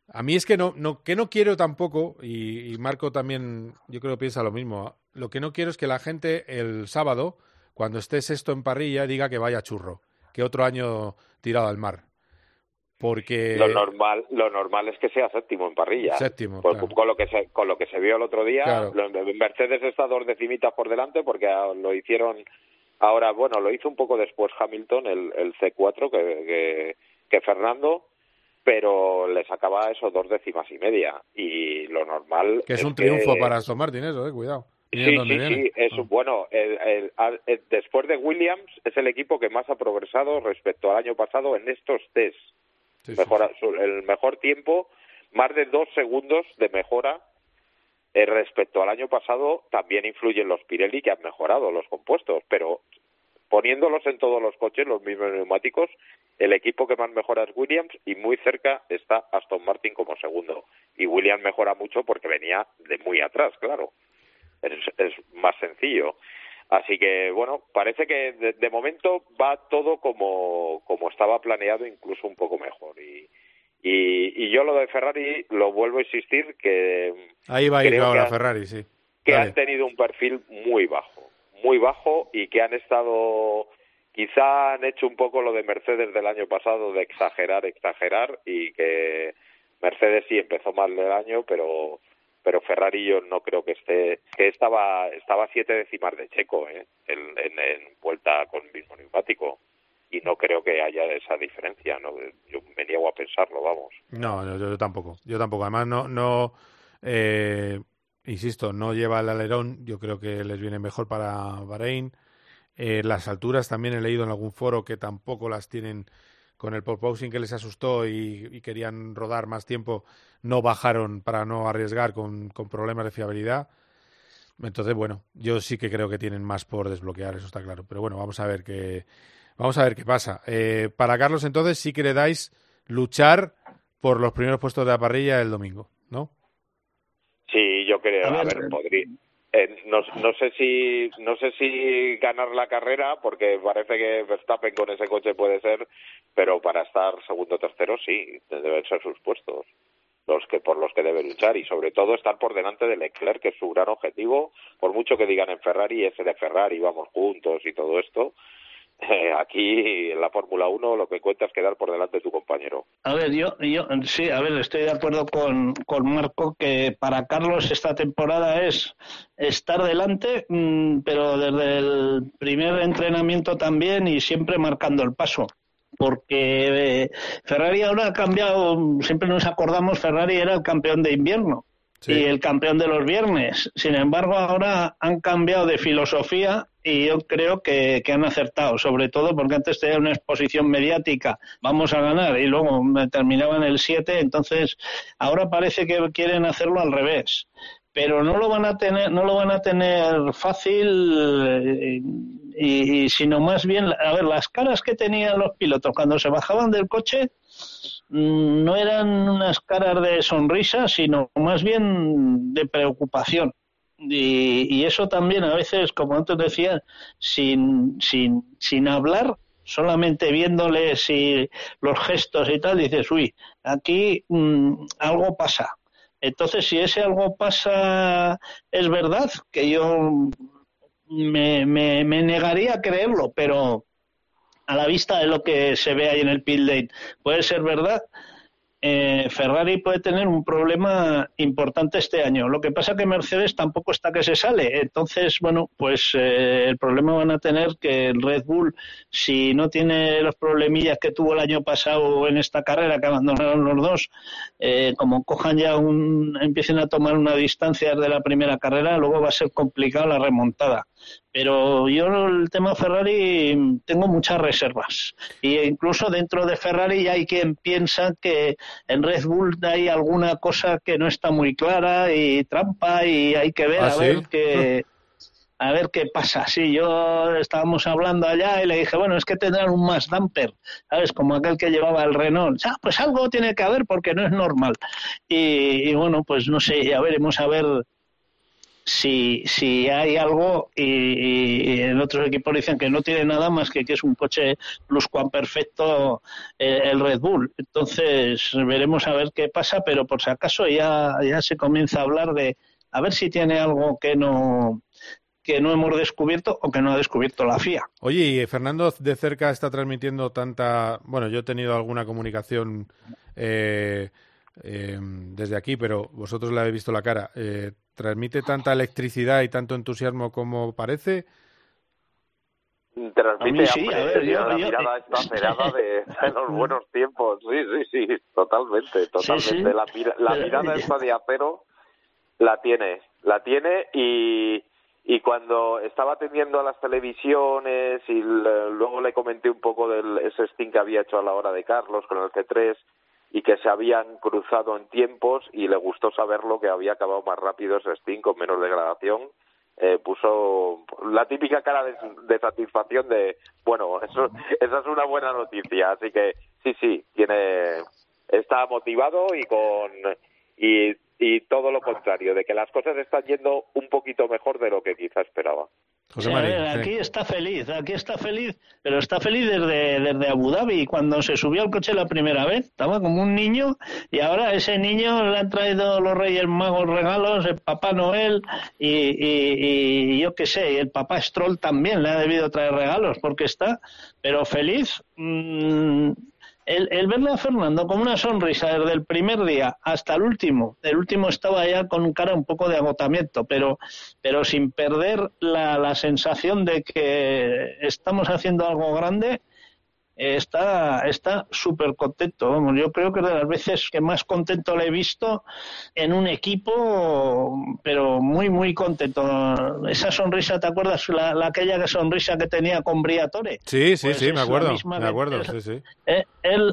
a mí es que no, no, que no quiero tampoco, y, y Marco también yo creo que piensa lo mismo, lo que no quiero es que la gente el sábado, cuando esté sexto en parrilla, diga que vaya churro, que otro año tirado al mar. Porque lo normal, lo normal es que sea séptimo en parrilla. Séptimo. Con lo que se, con lo que se vio el otro día, Mercedes está dos decimitas por delante porque lo hicieron ahora, bueno, lo hizo un poco después Hamilton, el, el C4 que, que Fernando, pero le sacaba eso dos décimas y media y lo normal que es, un triunfo para Aston Martin eso eh cuidado Sí, sí, sí, es ah. bueno. después de Williams es el equipo que más ha progresado respecto al año pasado en estos test. el mejor tiempo, más de dos segundos de mejora eh, respecto al año pasado. También influyen los Pirelli que han mejorado los compuestos, pero poniéndolos en todos los coches, los mismos neumáticos, el equipo que más mejora es Williams y muy cerca está Aston Martin como segundo. Y Williams mejora mucho porque venía de muy atrás, claro es, más sencillo. Así que, bueno, parece que de, momento va todo como, como estaba planeado, incluso un poco mejor. Y, y, yo lo de Ferrari lo vuelvo a insistir que... Ahí va a ir ahora Ferrari, sí. Que han tenido un perfil muy bajo, muy bajo y que han estado... Quizá han hecho un poco lo de Mercedes del año pasado, de exagerar, exagerar, y que Mercedes sí empezó mal el año, pero pero Ferrari yo no creo que esté que estaba estaba siete décimas de Checo ¿eh? en, en, vuelta con el mismo neumático. Y no creo que haya esa diferencia no yo me niego a pensarlo vamos. No yo, tampoco yo tampoco. Además no no eh, insisto no lleva el alerón. Yo creo que les viene mejor para Bahrein. Eh, las alturas también he leído en algún foro que tampoco las tienen con el posing que les asustó y, querían rodar más tiempo, no bajaron para no arriesgar con, problemas de fiabilidad. Entonces, bueno, yo sí que creo que tienen más por desbloquear, eso está claro. Pero bueno, vamos a ver qué, vamos a ver qué pasa. Eh, para Carlos, entonces, sí que le dais luchar por los primeros puestos de la parrilla el domingo, ¿no? Sí, yo creo, a, ver, podría, eh, no, no, sé si no sé si ganar la carrera porque parece que Verstappen con ese coche puede ser pero para estar segundo tercero sí deben ser sus puestos los que por los que debe luchar y sobre todo estar por delante de Leclerc que es su gran objetivo. Por mucho que digan en Ferrari ese de Ferrari vamos juntos y todo esto aquí en la Fórmula 1 lo que cuenta es quedar por delante de tu compañero. A ver, yo, yo sí, a ver, estoy de acuerdo con, con Marco que para Carlos esta temporada es estar delante, mm, pero desde el primer entrenamiento también y siempre marcando el paso porque eh, Ferrari ahora ha cambiado, siempre nos acordamos, Ferrari era el campeón de invierno y el campeón de los viernes. Sin embargo, ahora han cambiado de filosofía y yo creo que, han acertado, sobre todo porque antes tenía una exposición mediática, vamos a ganar, y luego terminaban el 7, entonces ahora parece que quieren hacerlo al revés. Pero no lo van a tener, no lo van a tener fácil, eh, y, sino más bien, a ver, las caras que tenían los pilotos cuando se bajaban del coche no eran unas caras de sonrisa, sino más bien de preocupación. Y, eso también a veces, como antes decía, sin, sin, sin hablar, solamente viéndoles y los gestos y tal, dices, uy, aquí mm, algo pasa. Entonces, si ese algo pasa es verdad, que yo me, me, me negaría a creerlo, pero a la vista de lo que se ve ahí en el pit lane, puede ser verdad, eh, Ferrari puede tener un problema importante este año. Lo que pasa que Mercedes tampoco está que se sale. Entonces, bueno, pues eh, el problema van a tener que el Red Bull, si no tiene los problemillas que tuvo el año pasado en esta carrera, que abandonaron los dos, eh, como cojan ya un, empiecen a tomar una distancia de la primera carrera, luego va a ser complicado la remontada pero yo el tema Ferrari tengo muchas reservas y incluso dentro de Ferrari hay quien piensa que en Red Bull hay alguna cosa que no está muy clara y trampa y hay que ver ¿Ah, a ver qué a ver qué pasa. Sí, yo estábamos hablando allá y le dije, bueno, es que tendrán un más damper, ¿sabes? Como aquel que llevaba el Renault. Ah, pues algo tiene que haber porque no es normal. Y, y bueno, pues no sé, ya veremos a ver si, si hay algo y, en otros equipos dicen que no tiene nada más que que es un coche perfecto eh, el Red Bull. Entonces veremos a ver qué pasa, pero por si acaso ya, ya se comienza a hablar de a ver si tiene algo que no que no hemos descubierto o que no ha descubierto la FIA. Oye, y Fernando de cerca está transmitiendo tanta, bueno, yo he tenido alguna comunicación eh, eh, desde aquí, pero vosotros le habéis visto la cara. Eh, ¿Transmite tanta electricidad y tanto entusiasmo como parece? Transmite sí, la mirada está cerrada de, los buenos tiempos. Sí, sí, sí, totalmente, totalmente. La, la, mirada esta de acero la tiene, la tiene y, y cuando estaba atendiendo a las televisiones y luego le comenté un poco del ese sting que había hecho a la hora de Carlos con el C3 y que se habían cruzado en tiempos y le gustó saberlo que había acabado más rápido ese Sting con menos degradación. Eh, puso la típica cara de, satisfacción de, bueno, eso, esa es una buena noticia. Así que sí, sí, tiene, está motivado y con y y todo lo contrario, de que las cosas están yendo un poquito mejor de lo que quizá esperaba. José aquí está feliz, aquí está feliz, pero está feliz desde, desde Abu Dhabi. Cuando se subió al coche la primera vez, estaba como un niño y ahora ese niño le han traído los Reyes Magos regalos, el Papá Noel y, y, yo qué sé, el Papá Stroll también le ha debido traer regalos porque está, pero feliz. Mmm, el, el, verle a Fernando con una sonrisa desde el primer día hasta el último, el último estaba ya con cara un poco de agotamiento, pero, pero sin perder la, la sensación de que estamos haciendo algo grande está está súper contento. Vamos, yo creo que de las veces que más contento le he visto en un equipo, pero muy, muy contento. Esa sonrisa, ¿te acuerdas? La, la aquella sonrisa que tenía con Briatore. Sí, sí, pues sí, me acuerdo. Me acuerdo, sí, sí. Eh,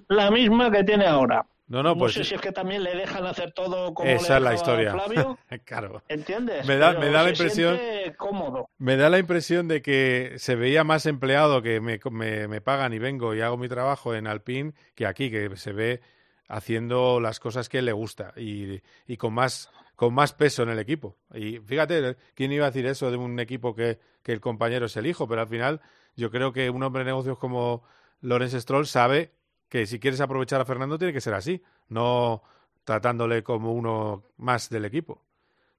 la misma que tiene ahora. No, no, pues. sé si es que también le dejan hacer todo como Esa le es la historia. Flavio. claro. ¿Entiendes? Me da, me da la impresión. Cómodo. Me da la impresión de que se veía más empleado que me, me, me, pagan y vengo y hago mi trabajo en Alpine que aquí, que se ve haciendo las cosas que le gusta y, y con más con más peso en el equipo. Y fíjate, ¿quién iba a decir eso de un equipo que, que el compañero es el hijo? Pero al final yo creo que un hombre de negocios como Lorenz Stroll sabe que si quieres aprovechar a Fernando tiene que ser así, no tratándole como uno más del equipo.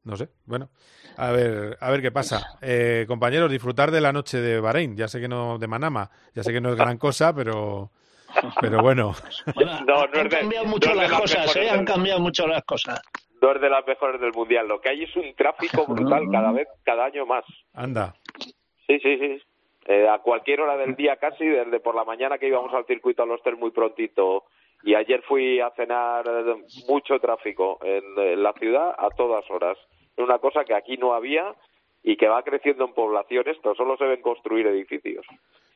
No sé, bueno, a ver, a ver qué pasa. Eh, compañeros, disfrutar de la noche de Bahrein. Ya sé que no, de Manama, ya sé que no es gran cosa, pero, pero bueno. han cambiado mucho las cosas, ¿eh? Han cambiado mucho las cosas dos de las mejores del mundial. Lo que hay es un tráfico brutal cada vez, cada año más. Anda. Sí, sí, sí. Eh, a cualquier hora del día casi, desde por la mañana que íbamos al circuito al Oster muy prontito y ayer fui a cenar mucho tráfico en, la ciudad a todas horas. Es una cosa que aquí no había y que va creciendo en población esto, solo se ven construir edificios.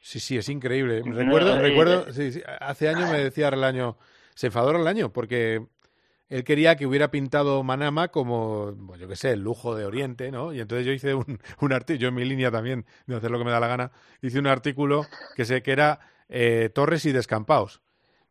Sí, sí, es increíble. Recuerdo, recuerdo, sí, hace años me decía el año, se enfadó el año porque él quería que hubiera pintado Manama como, bueno, yo qué sé, el lujo de Oriente, ¿no? Y entonces yo hice un, un artículo, yo en mi línea también, de hacer lo que me da la gana, hice un artículo que sé que era eh, Torres y Descampaos.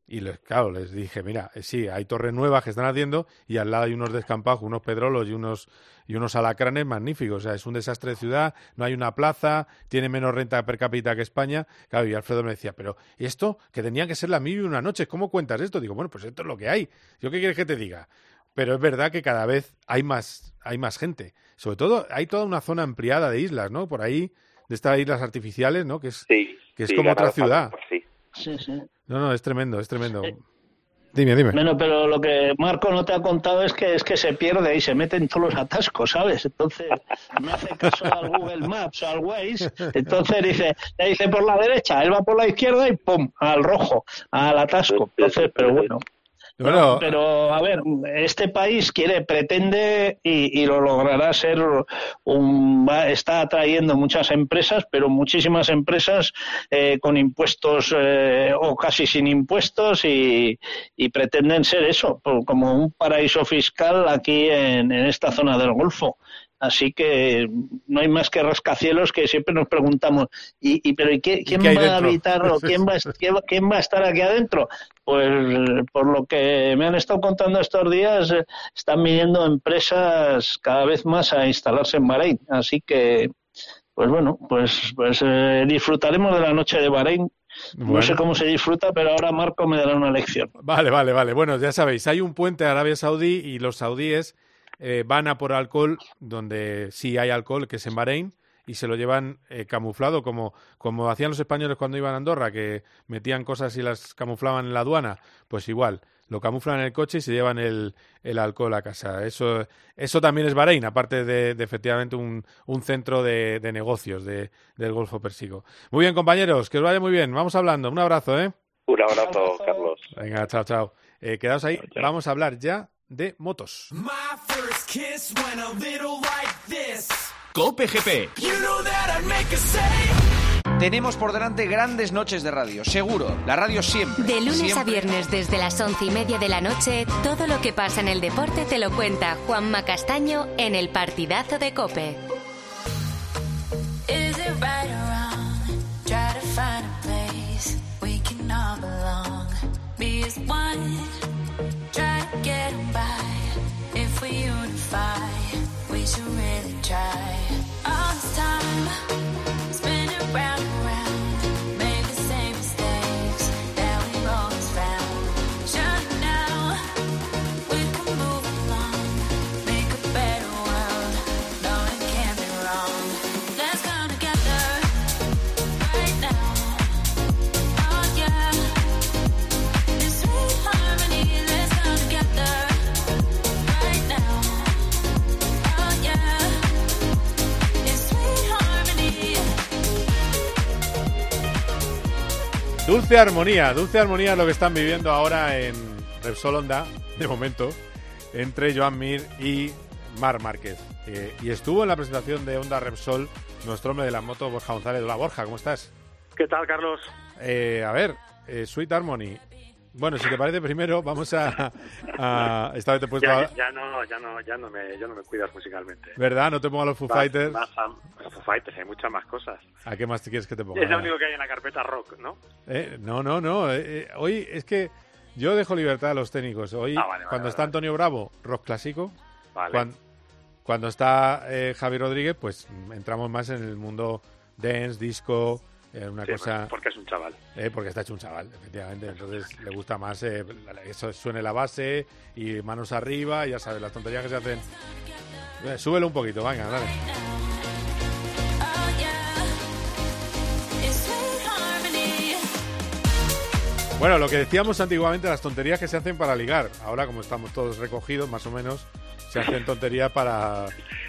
Y les, claro, les dije, mira, eh, sí, hay torres nuevas que están haciendo y al lado hay unos descampados, unos pedrolos y unos, y unos alacranes magníficos. O sea, es un desastre de ciudad, no hay una plaza, tiene menos renta per cápita que España. Claro, y Alfredo me decía, pero esto, que tenía que ser la mil y una noche, ¿cómo cuentas esto? Digo, bueno, pues esto es lo que hay. ¿Yo qué quieres que te diga? Pero es verdad que cada vez hay más, hay más gente. Sobre todo, hay toda una zona ampliada de islas, ¿no? Por ahí, de estas islas artificiales, ¿no? Que es, que es como otra ciudad. Sí. Sí, sí. No, no, es tremendo, es tremendo. Eh, dime, dime. Bueno, pero lo que Marco no te ha contado es que es que se pierde y se mete en todos los atascos, ¿sabes? Entonces, no hace caso al Google Maps o al Waze, entonces dice, le dice por la derecha, él va por la izquierda y ¡pum! al rojo, al atasco. Entonces, pero bueno. Bueno, pero a ver, este país quiere, pretende y, lo logrará ser un, está atrayendo muchas empresas, pero muchísimas empresas eh, con impuestos eh, o casi sin impuestos y, pretenden ser eso, como un paraíso fiscal aquí en esta zona del Golfo. Así que no hay más que rascacielos que siempre nos preguntamos, ¿y, pero quién va a habitar o quién va, quién va a estar aquí adentro? Pues por lo que me han estado contando estos días, están viniendo empresas cada vez más a instalarse en Bahrein. Así que, pues bueno, pues, pues eh, disfrutaremos de la noche de Bahrein. No sé cómo se disfruta, pero ahora Marco me dará una lección. Vale, vale, vale. Bueno, ya sabéis, hay un puente de Arabia Saudí y los saudíes eh, van a por alcohol donde sí hay alcohol, que es en Bahrein, y se lo llevan eh, camuflado, como, como hacían los españoles cuando iban a Andorra, que metían cosas y las camuflaban en la aduana, pues igual, lo camuflan en el coche y se llevan el, el alcohol a casa. Eso, eso también es Bahrein, aparte de, efectivamente un, un, centro de, de negocios de, del Golfo Persico. Muy bien, compañeros, que os vaya muy bien. Vamos hablando. Un abrazo, ¿eh? Un abrazo, Carlos. Venga, chao, chao. Eh, quedaos ahí. Vamos a hablar ya de motos. Cope GP. Tenemos por delante grandes noches de radio, seguro. La radio siempre. De lunes a viernes desde las once y media de la noche, todo lo que pasa en el deporte te lo cuenta Juanma Castaño en el partidazo de Cope. right. All this time. Dulce armonía, dulce armonía lo que están viviendo ahora en Repsol Honda, de momento, entre Joan Mir y Mar Márquez. Eh, y estuvo en la presentación de Honda Repsol nuestro hombre de la moto, Borja González. Hola Borja, ¿cómo estás? ¿Qué tal, Carlos? Eh, a ver, eh, Sweet Harmony, bueno, si te parece, primero vamos a, esta vez te he puesto ya, ya, no, ya no, ya no me, ya no me cuidas musicalmente. ¿Verdad? No te pongo a los Foo Fighters. los Foo Fighters, hay muchas más cosas. ¿A qué más te quieres que te ponga? Es lo único que hay en la carpeta rock, ¿no? Eh, no, no, no. Eh, eh, hoy es que Yo dejo libertad a los técnicos. Hoy, Ah, vale, cuando vale, está. Antonio Bravo, rock clásico. Vale. Cuan- Cuando, está eh, Javi Rodríguez, pues entramos más en el mundo dance, disco, eh, una Sí, cosa... Porque es un chaval. Eh, porque está hecho un chaval, efectivamente. Entonces le gusta más eh, eso suene la base y manos arriba, y ya sabes, las tonterías que se hacen. Eh, súbelo un poquito, venga, dale. Bueno, lo que decíamos antiguamente, las tonterías que se hacen para ligar. Ahora, como estamos todos recogidos, más o menos, se hacen tonterías para...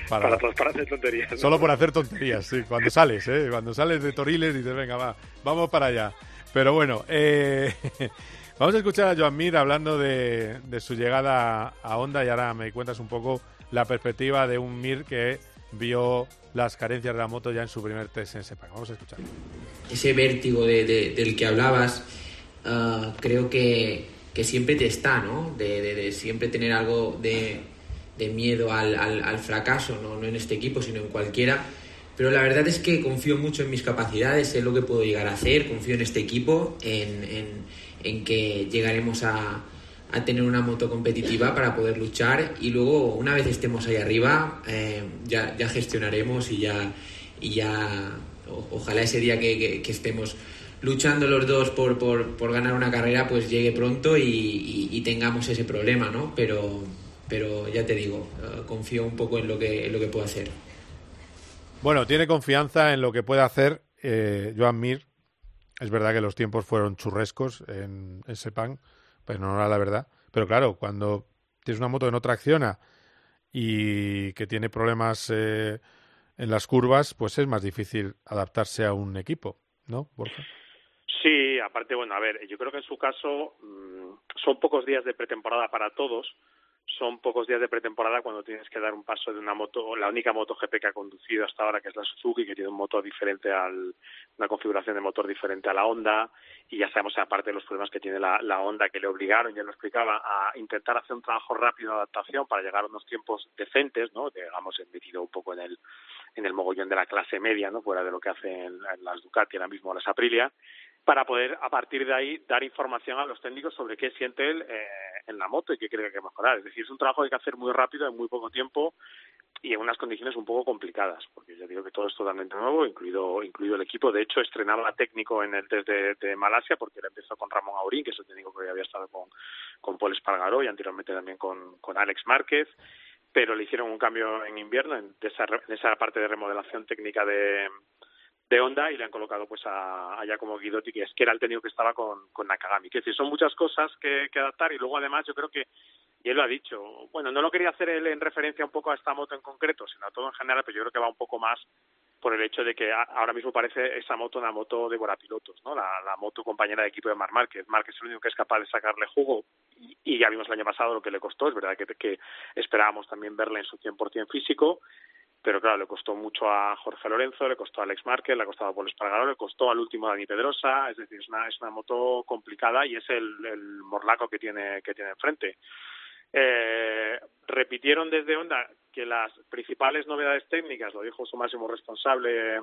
Para, Para, todos- para hacer tonterías. ¿no? Solo por hacer tonterías, sí. Cuando sales, ¿eh? Cuando sales de Toriles dices, venga, va, vamos para allá. Pero bueno, eh, vamos a escuchar a Joan Mir hablando de, de su llegada a Honda y ahora me cuentas un poco la perspectiva de un Mir que vio las carencias de la moto ya en su primer test en Sepang. Vamos a escuchar. ese vértigo de- de- del que hablabas, ah, creo que, que siempre te está, ¿no? De, de- de siempre tener algo de, de miedo al, al- al fracaso, ¿no? no en este equipo, sino en cualquiera. Pero la verdad es que confío mucho en mis capacidades, en lo que puedo llegar a hacer, confío en este equipo, en, en- en que llegaremos a, a tener una moto competitiva para poder luchar y luego una vez estemos ahí arriba eh, ya, ya gestionaremos y ya, y ya o- ojalá ese día que, que- que estemos luchando los dos por, por, por ganar una carrera pues llegue pronto y, y- y tengamos ese problema, ¿no? Pero, pero ya te digo, eh, confío un poco en lo que, en lo que puedo hacer. Bueno, tiene confianza en lo que puede hacer eh, Joan Mir. Es verdad que los tiempos fueron churrescos en, en Sepang, pero no era la verdad. Pero claro, cuando tienes una moto que no tracciona y que tiene problemas eh, en las curvas, pues es más difícil adaptarse a un equipo, ¿no, Borja? Sí, aparte, bueno, a ver, yo creo que en su caso mm, son pocos días de pretemporada para todos. Son pocos días de pretemporada cuando tienes que dar un paso de una moto, la única moto GP que ha conducido hasta ahora, que es la Suzuki, que tiene un motor diferente al, una configuración de motor diferente a la Honda, y ya sabemos aparte de los problemas que tiene la, la Honda, que le obligaron, ya lo explicaba, a intentar hacer un trabajo rápido de adaptación para llegar a unos tiempos decentes, ¿no? Digamos, metido un poco en el, en el mogollón de la clase media, ¿no? Fuera de lo que hacen las Ducati ahora mismo las Aprilia para poder a partir de ahí dar información a los técnicos sobre qué siente él eh, en la moto y qué cree que hay mejorar. Es decir, es un trabajo que hay que hacer muy rápido, en muy poco tiempo y en unas condiciones un poco complicadas, porque ya digo que todo es totalmente nuevo, incluido incluido el equipo. De hecho, estrenaba técnico en el test de, Malasia, porque él empezó con Ramón Aurín, que es el técnico que había estado con, con Paul Espargaró y anteriormente también con, con Alex Márquez pero le hicieron un cambio en invierno en esa, en esa parte de remodelación técnica de, de Honda y le han colocado pues a, a Giacomo Guidotti, que es que era el técnico que estaba con, Nakagami. Es decir, son muchas cosas que, que adaptar y luego además yo creo que, y él lo ha dicho, bueno, no lo quería hacer él en referencia un poco a esta moto en concreto, sino a todo en general, pero yo creo que va un poco más por el hecho de que ahora mismo parece esa moto una moto de pilotos, ¿no? La, la moto compañera de equipo de Mar Márquez. Márquez es el único que es capaz de sacarle jugo y, y ya vimos el año pasado lo que le costó. Es verdad que, que esperábamos también verle en su 100% físico, pero claro, le costó mucho a Jorge Lorenzo, le costó a Alex Márquez, le ha costado a Paul Espargaró, le costó al último Dani Pedrosa, es decir, es una, es una moto complicada y es el, el morlaco que tiene, que tiene enfrente. Eh, repitieron desde Honda que las principales novedades técnicas, lo dijo su máximo responsable,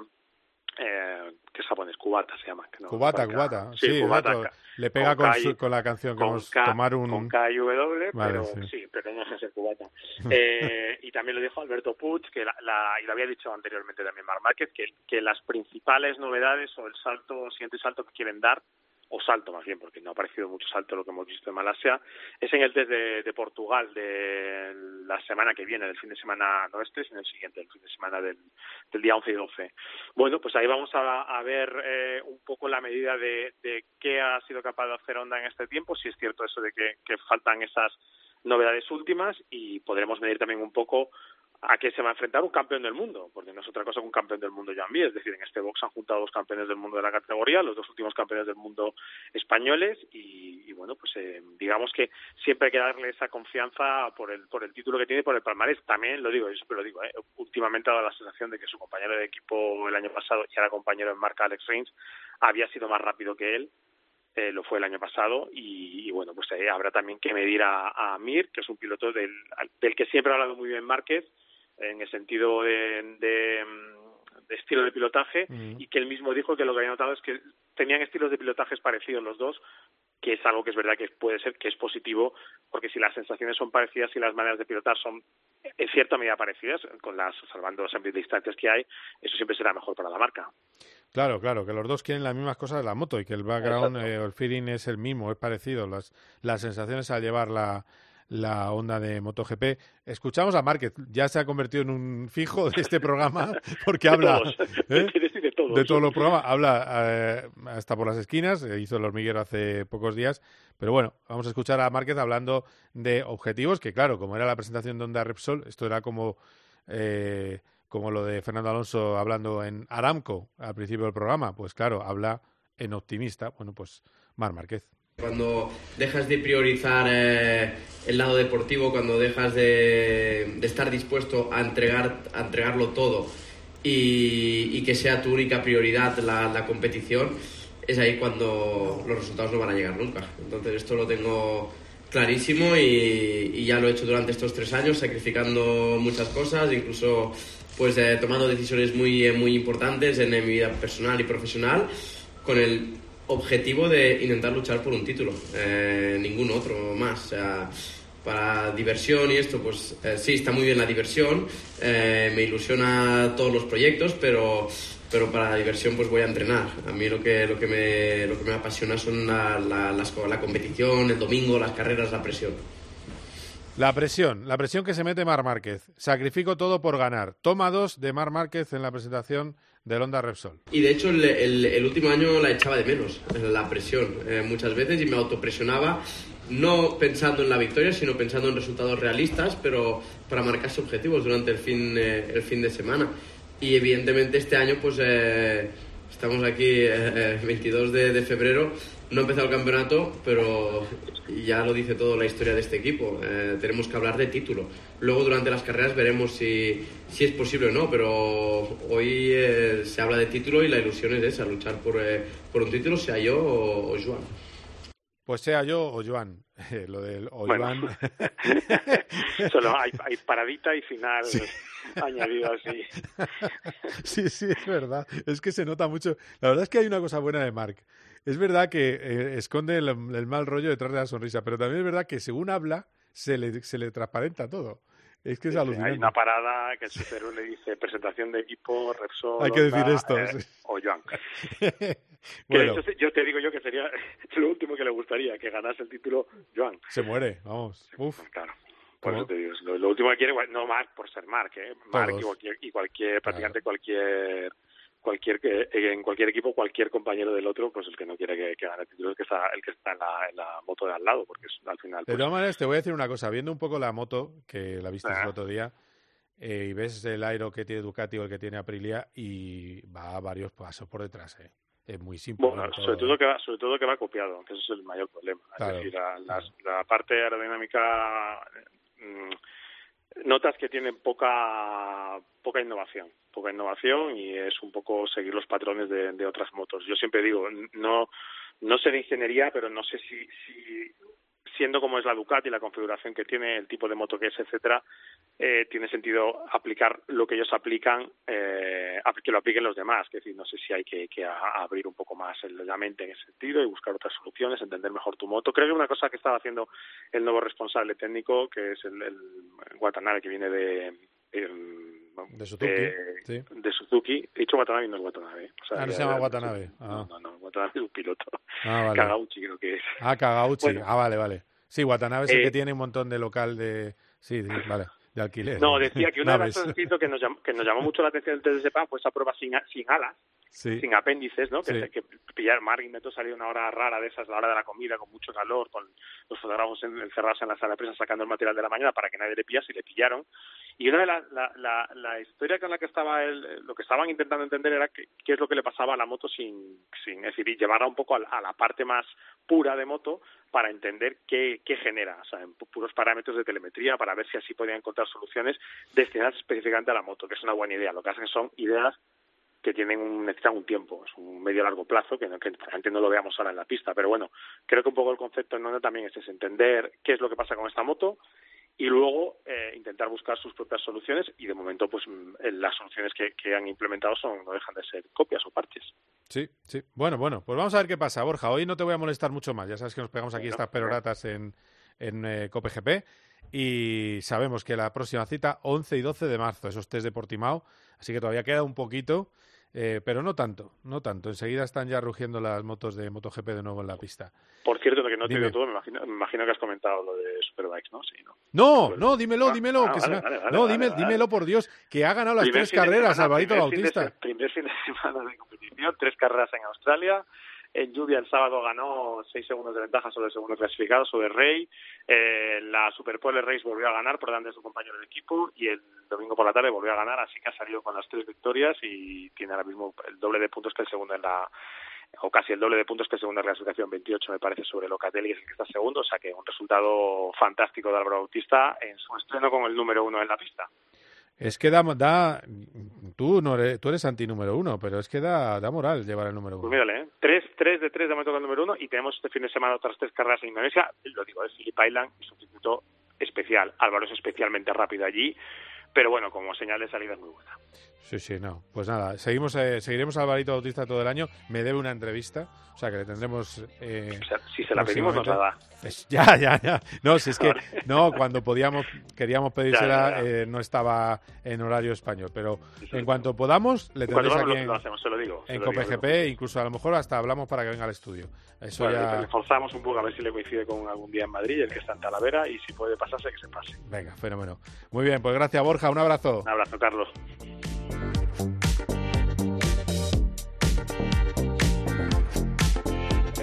eh, que es japonés, Kubata se llama. No, Cubata, cubata. Sí, exacto. Le pega con K su- con la canción que tomar un... Con K y W, Vale, pero sí. sí, pero tenía que ser cubata. Eh, y también lo dijo Alberto Puig, que la, la- y lo había dicho anteriormente también Mar Márquez, que, que las principales novedades o el salto, siguiente salto que quieren dar, o salto más bien, porque no ha parecido mucho salto lo que hemos visto en Malasia, es en el test de, de Portugal de la semana que viene, del fin de semana no este, sino el siguiente, el fin de semana del, del día 11 y 12. Bueno, pues ahí vamos a, a ver eh, un poco la medida de, de qué ha sido capaz de hacer Honda en este tiempo, si es cierto eso de que, que faltan esas novedades últimas y podremos medir también un poco a qué se va a enfrentar un campeón del mundo, porque no es otra cosa que un campeón del mundo Mir, es decir, en este box han juntado dos campeones del mundo de la categoría, los dos últimos campeones del mundo españoles y, y bueno, pues eh, digamos que siempre hay que darle esa confianza por el por el título que tiene y por el palmarés. También lo digo, yo siempre lo digo, eh, últimamente ha dado la sensación de que su compañero de equipo el año pasado y ahora compañero en marca Alex Rins había sido más rápido que él eh, lo fue el año pasado y, y bueno pues eh, habrá también que medir a, a Mir que es un piloto del, del que siempre ha hablado muy bien Márquez en el sentido de, de, mm, de estilo de pilotaje y que él mismo dijo que lo que había notado es que tenían estilos de pilotajes parecidos los dos que es algo que es verdad que puede ser que es positivo, porque si las sensaciones son parecidas y las maneras de pilotar son en cierta medida parecidas, con las salvando las distancias que hay, eso siempre será mejor para la marca. Claro, claro, que los dos quieren las mismas cosas de la moto y que el background eh, o el feeling es el mismo, es parecido, las, las sensaciones al llevar la, la onda de MotoGP. Escuchamos a Márquez, ya se ha convertido en un fijo de este programa porque habla ¿eh? de, todos. de todos los programas, habla eh, hasta por las esquinas, eh, hizo el hormiguero hace pocos días, pero bueno, vamos a escuchar a Márquez hablando de objetivos, que claro, como era la presentación de Onda Repsol, esto era como... como lo de Fernando Alonso hablando en Aramco al principio del programa, pues claro, habla en optimista. Bueno, pues Mar Márquez. Cuando dejas de priorizar eh, el lado deportivo, cuando dejas de, estar dispuesto a, entregar, a entregarlo todo y, que sea tu única prioridad la, competición, es ahí cuando los resultados no van a llegar nunca. Entonces esto lo tengo clarísimo y, ya lo he hecho durante estos tres años, sacrificando muchas cosas, incluso pues eh, tomando decisiones muy, muy importantes en mi vida personal y profesional, con el objetivo de intentar luchar por un título, eh, ningún otro más. O sea, para diversión y esto, pues eh, sí, está muy bien la diversión, eh, me ilusiona todos los proyectos, pero, pero para la diversión pues voy a entrenar. A mí lo que, lo que, me, lo que me apasiona son la, la, la competición, el domingo, las carreras, la presión. La presión, la presión que se mete Mar Márquez. Sacrifico todo por ganar. Toma dos de Mar Márquez en la presentación del Honda Repsol. Y de hecho el, último año la echaba de menos, la presión, eh, muchas veces y me autopresionaba, no pensando en la victoria, sino pensando en resultados realistas, pero para marcarse objetivos durante el fin, eh, el fin de semana. Y evidentemente este año pues eh, estamos aquí, 22 de, de febrero, no ha empezado el campeonato, pero ya lo dice todo la historia de este equipo. Eh, tenemos que hablar de título. Luego durante las carreras veremos si, si es posible o no, pero hoy eh, se habla de título y la ilusión es esa, luchar por, eh, por un título, sea yo o, Joan. Pues sea yo o Joan. lo del o Joan. Solo hay, hay, paradita y final. Añadido así. Sí, sí, es verdad. Es que se nota mucho. La verdad es que hay una cosa buena de Mark es verdad que eh, esconde el, mal rollo detrás de la sonrisa, pero también es verdad que según habla, se le, se le transparenta todo. Es que es alucinante. Hay una parada que el superhéroe le dice presentación de equipo, Repsol. Hay que decir esto. Eh, o Joan. bueno. yo te digo yo que sería lo último que le gustaría, que ganase el título Joan. Se muere, vamos. Uf. Claro. Por eso te digo, lo, último que quiere, no Mark por ser Mark, ¿eh? Mark y cualquier, y cualquier prácticamente cualquier cualquier en cualquier equipo cualquier compañero del otro pues el que no quiere que, gane el título es el que está el que está en la, moto de al lado porque es, al final de pues todas maneras te voy a decir una cosa. Viendo un poco la moto que la viste el otro día eh, y ves el aero que tiene Ducati o el que tiene Aprilia y va a varios pasos por detrás eh. es muy simple bueno, sobre todo. que va sobre todo que va copiado que ese es el mayor problema. Es decir la, parte aerodinámica notas que tienen poca poca innovación poca innovación y es un poco seguir los patrones de, de otras motos. Yo siempre digo no no sé de ingeniería pero no sé si, si siendo como es la Ducati, la configuración que tiene, el tipo de moto que es, etcétera, eh, tiene sentido aplicar lo que ellos aplican, eh, que lo apliquen los demás. Es decir, no sé si hay que, que abrir un poco más la mente en ese sentido y buscar otras soluciones, entender mejor tu moto. Creo que una cosa que estaba haciendo el nuevo responsable técnico, que es el, el Watanabe, que viene de... de Suzuki, sí. de Suzuki. He dicho Watanabe y no es Watanabe. O sea, ah, no se llama Watanabe. Ah. No, no, Watanabe es un piloto. Ah, vale. Kagauchi creo que es. Ah, Kagauchi. ah, vale, vale. Sí, Watanabe es el que eh, tiene un montón de local de... Sí, vale de alquiler. No, decía que una de las cosas que nos, llamó, que nos llamó mucho la atención del TDSPA fue esa prueba sin, sin alas, sin apéndices, ¿no? Que, que pillar mar y meto salió una hora rara de esas, la hora de la comida, con mucho calor, con los fotógrafos encerrados en la sala de prensa sacando el material de la mañana para que nadie le pillase y le pillaron. Y una de las, la, la, la, historia con la que estaba él, lo que estaban intentando entender era qué, qué es lo que le pasaba a la moto sin, sin es decir, llevarla un poco a, la parte más pura de moto para entender qué, qué genera, o sea, en puros parámetros de telemetría para ver si así podían encontrar soluciones destinadas específicamente a la moto, que es una buena idea. Lo que hacen son ideas que tienen un, necesitan un tiempo, es un medio largo plazo, que, no, que no lo veamos ahora en la pista, pero bueno, creo que un poco el concepto en Honda también es, es entender qué es lo que pasa con esta moto y luego eh, intentar buscar sus propias soluciones y de momento pues mm, las soluciones que, que, han implementado son no dejan de ser copias o parches. Sí, sí. Bueno, bueno, pues vamos a ver qué pasa, Borja. Hoy no te voy a molestar mucho más. Ya sabes que nos pegamos aquí estas peroratas en, en eh, COPGP y sabemos que la próxima cita 11 y 12 de marzo, esos test de Portimao, así que todavía queda un poquito eh, pero no tanto, no tanto. Enseguida están ya rugiendo las motos de MotoGP de nuevo en la pista. Por cierto, que no te todo, me imagino, me imagino, que has comentado lo de Superbikes, ¿no? Sí, ¿no? No, no, dímelo, dímelo. no, dímelo por Dios, que ha ganado las tres carreras Alvarito Bautista. primer fin de semana de competición, tres carreras en Australia, en lluvia el sábado ganó seis segundos de ventaja sobre el segundo clasificado, sobre Rey. Eh, la Superpole Race volvió a ganar por delante de su compañero de equipo y el domingo por la tarde volvió a ganar, así que ha salido con las tres victorias y tiene ahora mismo el doble de puntos que el segundo en la o casi el doble de puntos que el segundo en la clasificación, 28 me parece sobre Locatelli, es el que está segundo, o sea que un resultado fantástico de Álvaro Bautista en su estreno con el número uno en la pista. Es que da, da tú no eres, tú eres anti número uno, pero es que da, da moral llevar el número uno. Pues mírale, ¿eh? tres, tres de tres de momento con el número uno y tenemos este fin de semana otras tres carreras en Indonesia. Lo digo, es Philip Island es un circuito especial. Álvaro es especialmente rápido allí pero bueno, como señal de salida es muy buena. Sí, sí, no. Pues nada, seguimos, eh, seguiremos a Alvarito Bautista todo el año. Me debe una entrevista, o sea que le tendremos. Eh, si se la pedimos, nos la da. ya, ya, ya. No, si es que no, cuando podíamos, queríamos pedírsela, eh, no estaba en horario español. Pero en cuanto podamos, le tendremos aquí en, en COPGP, incluso a lo mejor hasta hablamos para que venga al estudio. Eso ya. Le forzamos un poco a ver si le coincide con algún día en Madrid, el que está en Talavera, y si puede pasarse, que se pase. Venga, fenómeno. Muy bien, pues gracias, Borja. Un abrazo. Un abrazo, Carlos.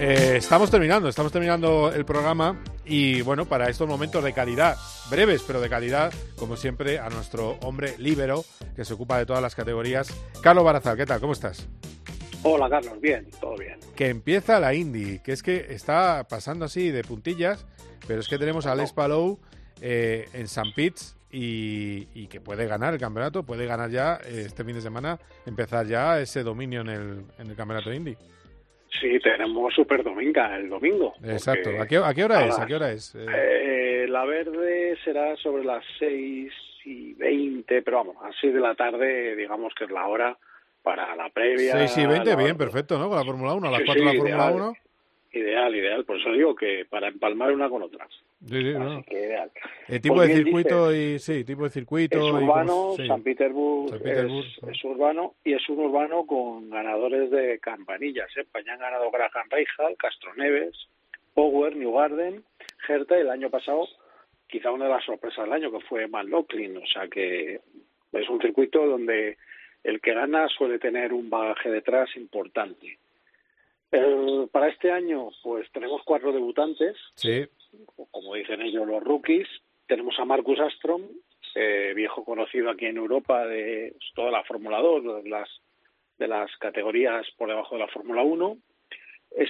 Eh, estamos terminando, estamos terminando el programa y bueno, para estos momentos de calidad, breves pero de calidad, como siempre, a nuestro hombre líbero que se ocupa de todas las categorías, Carlos Barazal, ¿qué tal? ¿Cómo estás? Hola Carlos, bien, todo bien. Que empieza la Indy, que es que está pasando así de puntillas, pero es que tenemos a Les Palou eh, en San Pitts y, que puede ganar el campeonato, puede ganar ya eh, este fin de semana, empezar ya ese dominio en el, en el campeonato Indy. Sí, tenemos Super Dominga el domingo. Exacto. ¿A qué, hora es? ¿A qué hora es? Eh, la verde será sobre las 6 y 20, pero vamos, a 6 de la tarde, digamos que es la hora para la previa. 6 y 20, bien, perfecto, ¿no? Con la Fórmula 1, a las 4 de la Fórmula 1. Ideal, ideal. Por eso digo que para empalmar una con otras. Sí, sí, Así que ideal. El tipo de circuito y sí, tipo de circuito. Es urbano, San, Petersburg es, urbano y es un urbano con ganadores de campanillas. ¿eh? han ganado Graham Rahal, Castro Neves, Power, New Garden, Herta el año pasado quizá una de las sorpresas del año que fue Matt Locklin. O sea que es un circuito donde el que gana suele tener un bagaje detrás importante. Eh, para este año, pues tenemos cuatro debutantes. Sí. Como dicen ellos, los rookies. Tenemos a Marcus Astrom, eh, viejo conocido aquí en Europa de toda la Fórmula 2, de las, de las categorías por debajo de la Fórmula 1.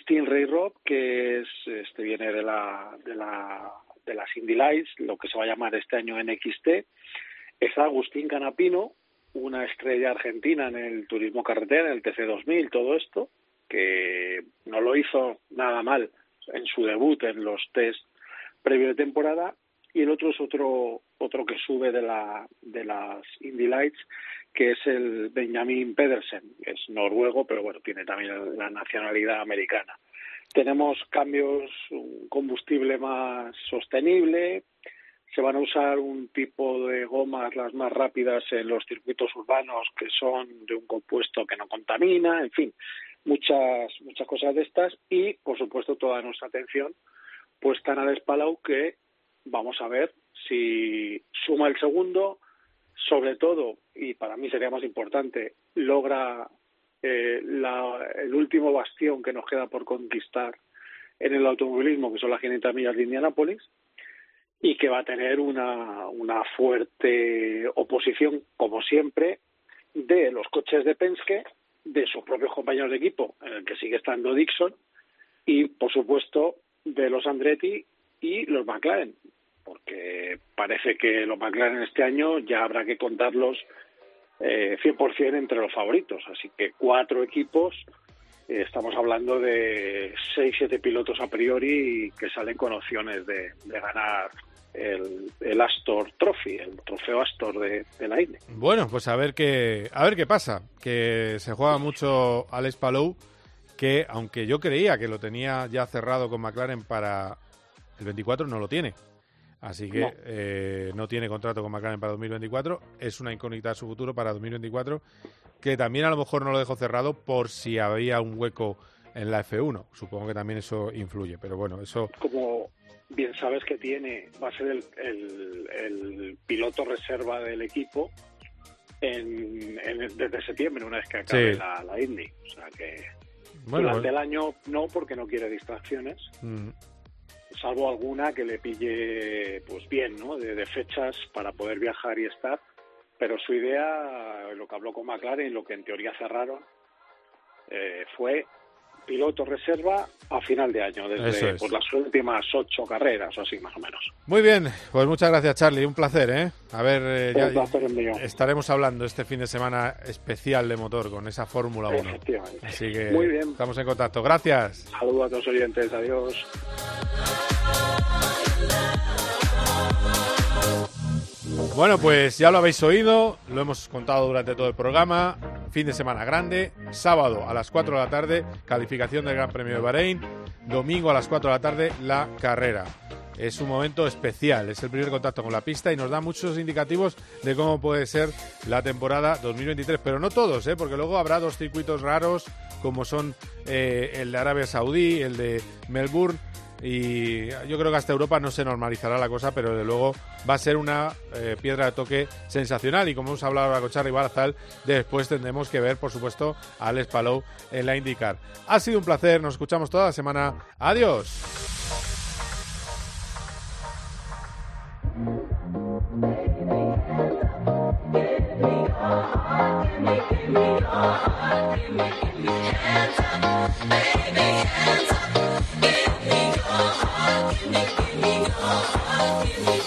Steve Ray Rob, que es, este viene de la, de la de las Indy Lights, lo que se va a llamar este año NXT. Está Agustín Canapino, una estrella argentina en el turismo carretera, en el TC2000, todo esto que no lo hizo nada mal en su debut en los test previo de temporada y el otro es otro otro que sube de la de las Indy Lights que es el Benjamin Pedersen es noruego pero bueno tiene también la nacionalidad americana. Tenemos cambios un combustible más sostenible se van a usar un tipo de gomas las más rápidas en los circuitos urbanos que son de un compuesto que no contamina en fin muchas muchas cosas de estas y por supuesto toda nuestra atención puesta en Alex Palau que vamos a ver si suma el segundo. Sobre todo y para mí sería más importante logra eh, la, el último bastión que nos queda por conquistar en el automovilismo que son las 500 millas de Indianápolis y que va a tener una, una fuerte oposición como siempre de los coches de Penske de sus propios compañeros de equipo, en el que sigue estando Dixon, y por supuesto de los Andretti y los McLaren, porque parece que los McLaren este año ya habrá que contarlos eh, 100% entre los favoritos, así que cuatro equipos estamos hablando de 6-7 pilotos a priori que salen con opciones de, ganar el, Astor Trophy, el trofeo Astor de, la Indy. Bueno, pues a ver qué a ver qué pasa, que se juega mucho Alex Palou, que aunque yo creía que lo tenía ya cerrado con McLaren para el 24, no lo tiene. Así que no. Eh, no tiene contrato con McLaren para 2024. Es una incógnita su futuro para 2024 que también a lo mejor no lo dejó cerrado por si había un hueco en la F1. Supongo que también eso influye, pero bueno, eso... Como bien sabes que tiene, va a ser el, el, piloto reserva del equipo en, desde septiembre, una vez que acabe la, la, Indy. O sea que durante el año no, porque no quiere distracciones. Mm. Salvo alguna que le pille pues bien, ¿no? de fechas para poder viajar y estar pero su idea, lo que habló con McLaren lo que en teoría cerraron, eh, fue piloto reserva a final de año, desde por las últimas ocho carreras o así más o menos. Muy bien, pues muchas gracias Charlie, un placer, ¿eh? A ver, eh, ya, estaremos hablando este fin de semana especial de motor con esa Fórmula 1. Así que Muy bien. estamos en contacto. Gracias. Saludos a todos los oyentes, adiós. Bueno, pues ya lo habéis oído, lo hemos contado durante todo el programa. Fin de semana grande, sábado a las 4 de la tarde, calificación del Gran Premio de Bahrein, domingo a las 4 de la tarde, la carrera. Es un momento especial, es el primer contacto con la pista y nos da muchos indicativos de cómo puede ser la temporada 2023, pero no todos, ¿eh? porque luego habrá dos circuitos raros como son eh, el de Arabia Saudí, el de Melbourne y yo creo que hasta Europa no se normalizará la cosa, pero de luego va a ser una eh, piedra de toque sensacional y como hemos hablado ahora con Charly Barzal, después tendremos que ver, por supuesto, a Alex Palou en la IndyCar. Ha sido un placer, nos escuchamos toda la semana. Adiós. Make me go, I feel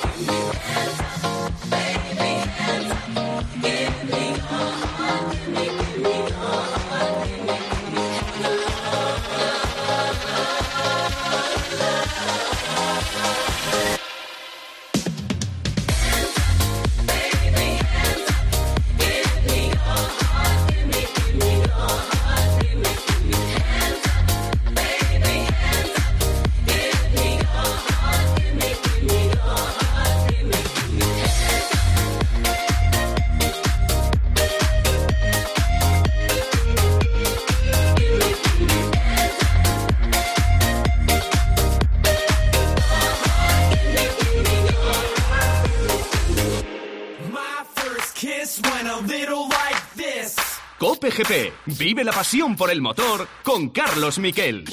Vive la pasión por el motor con Carlos Miquel.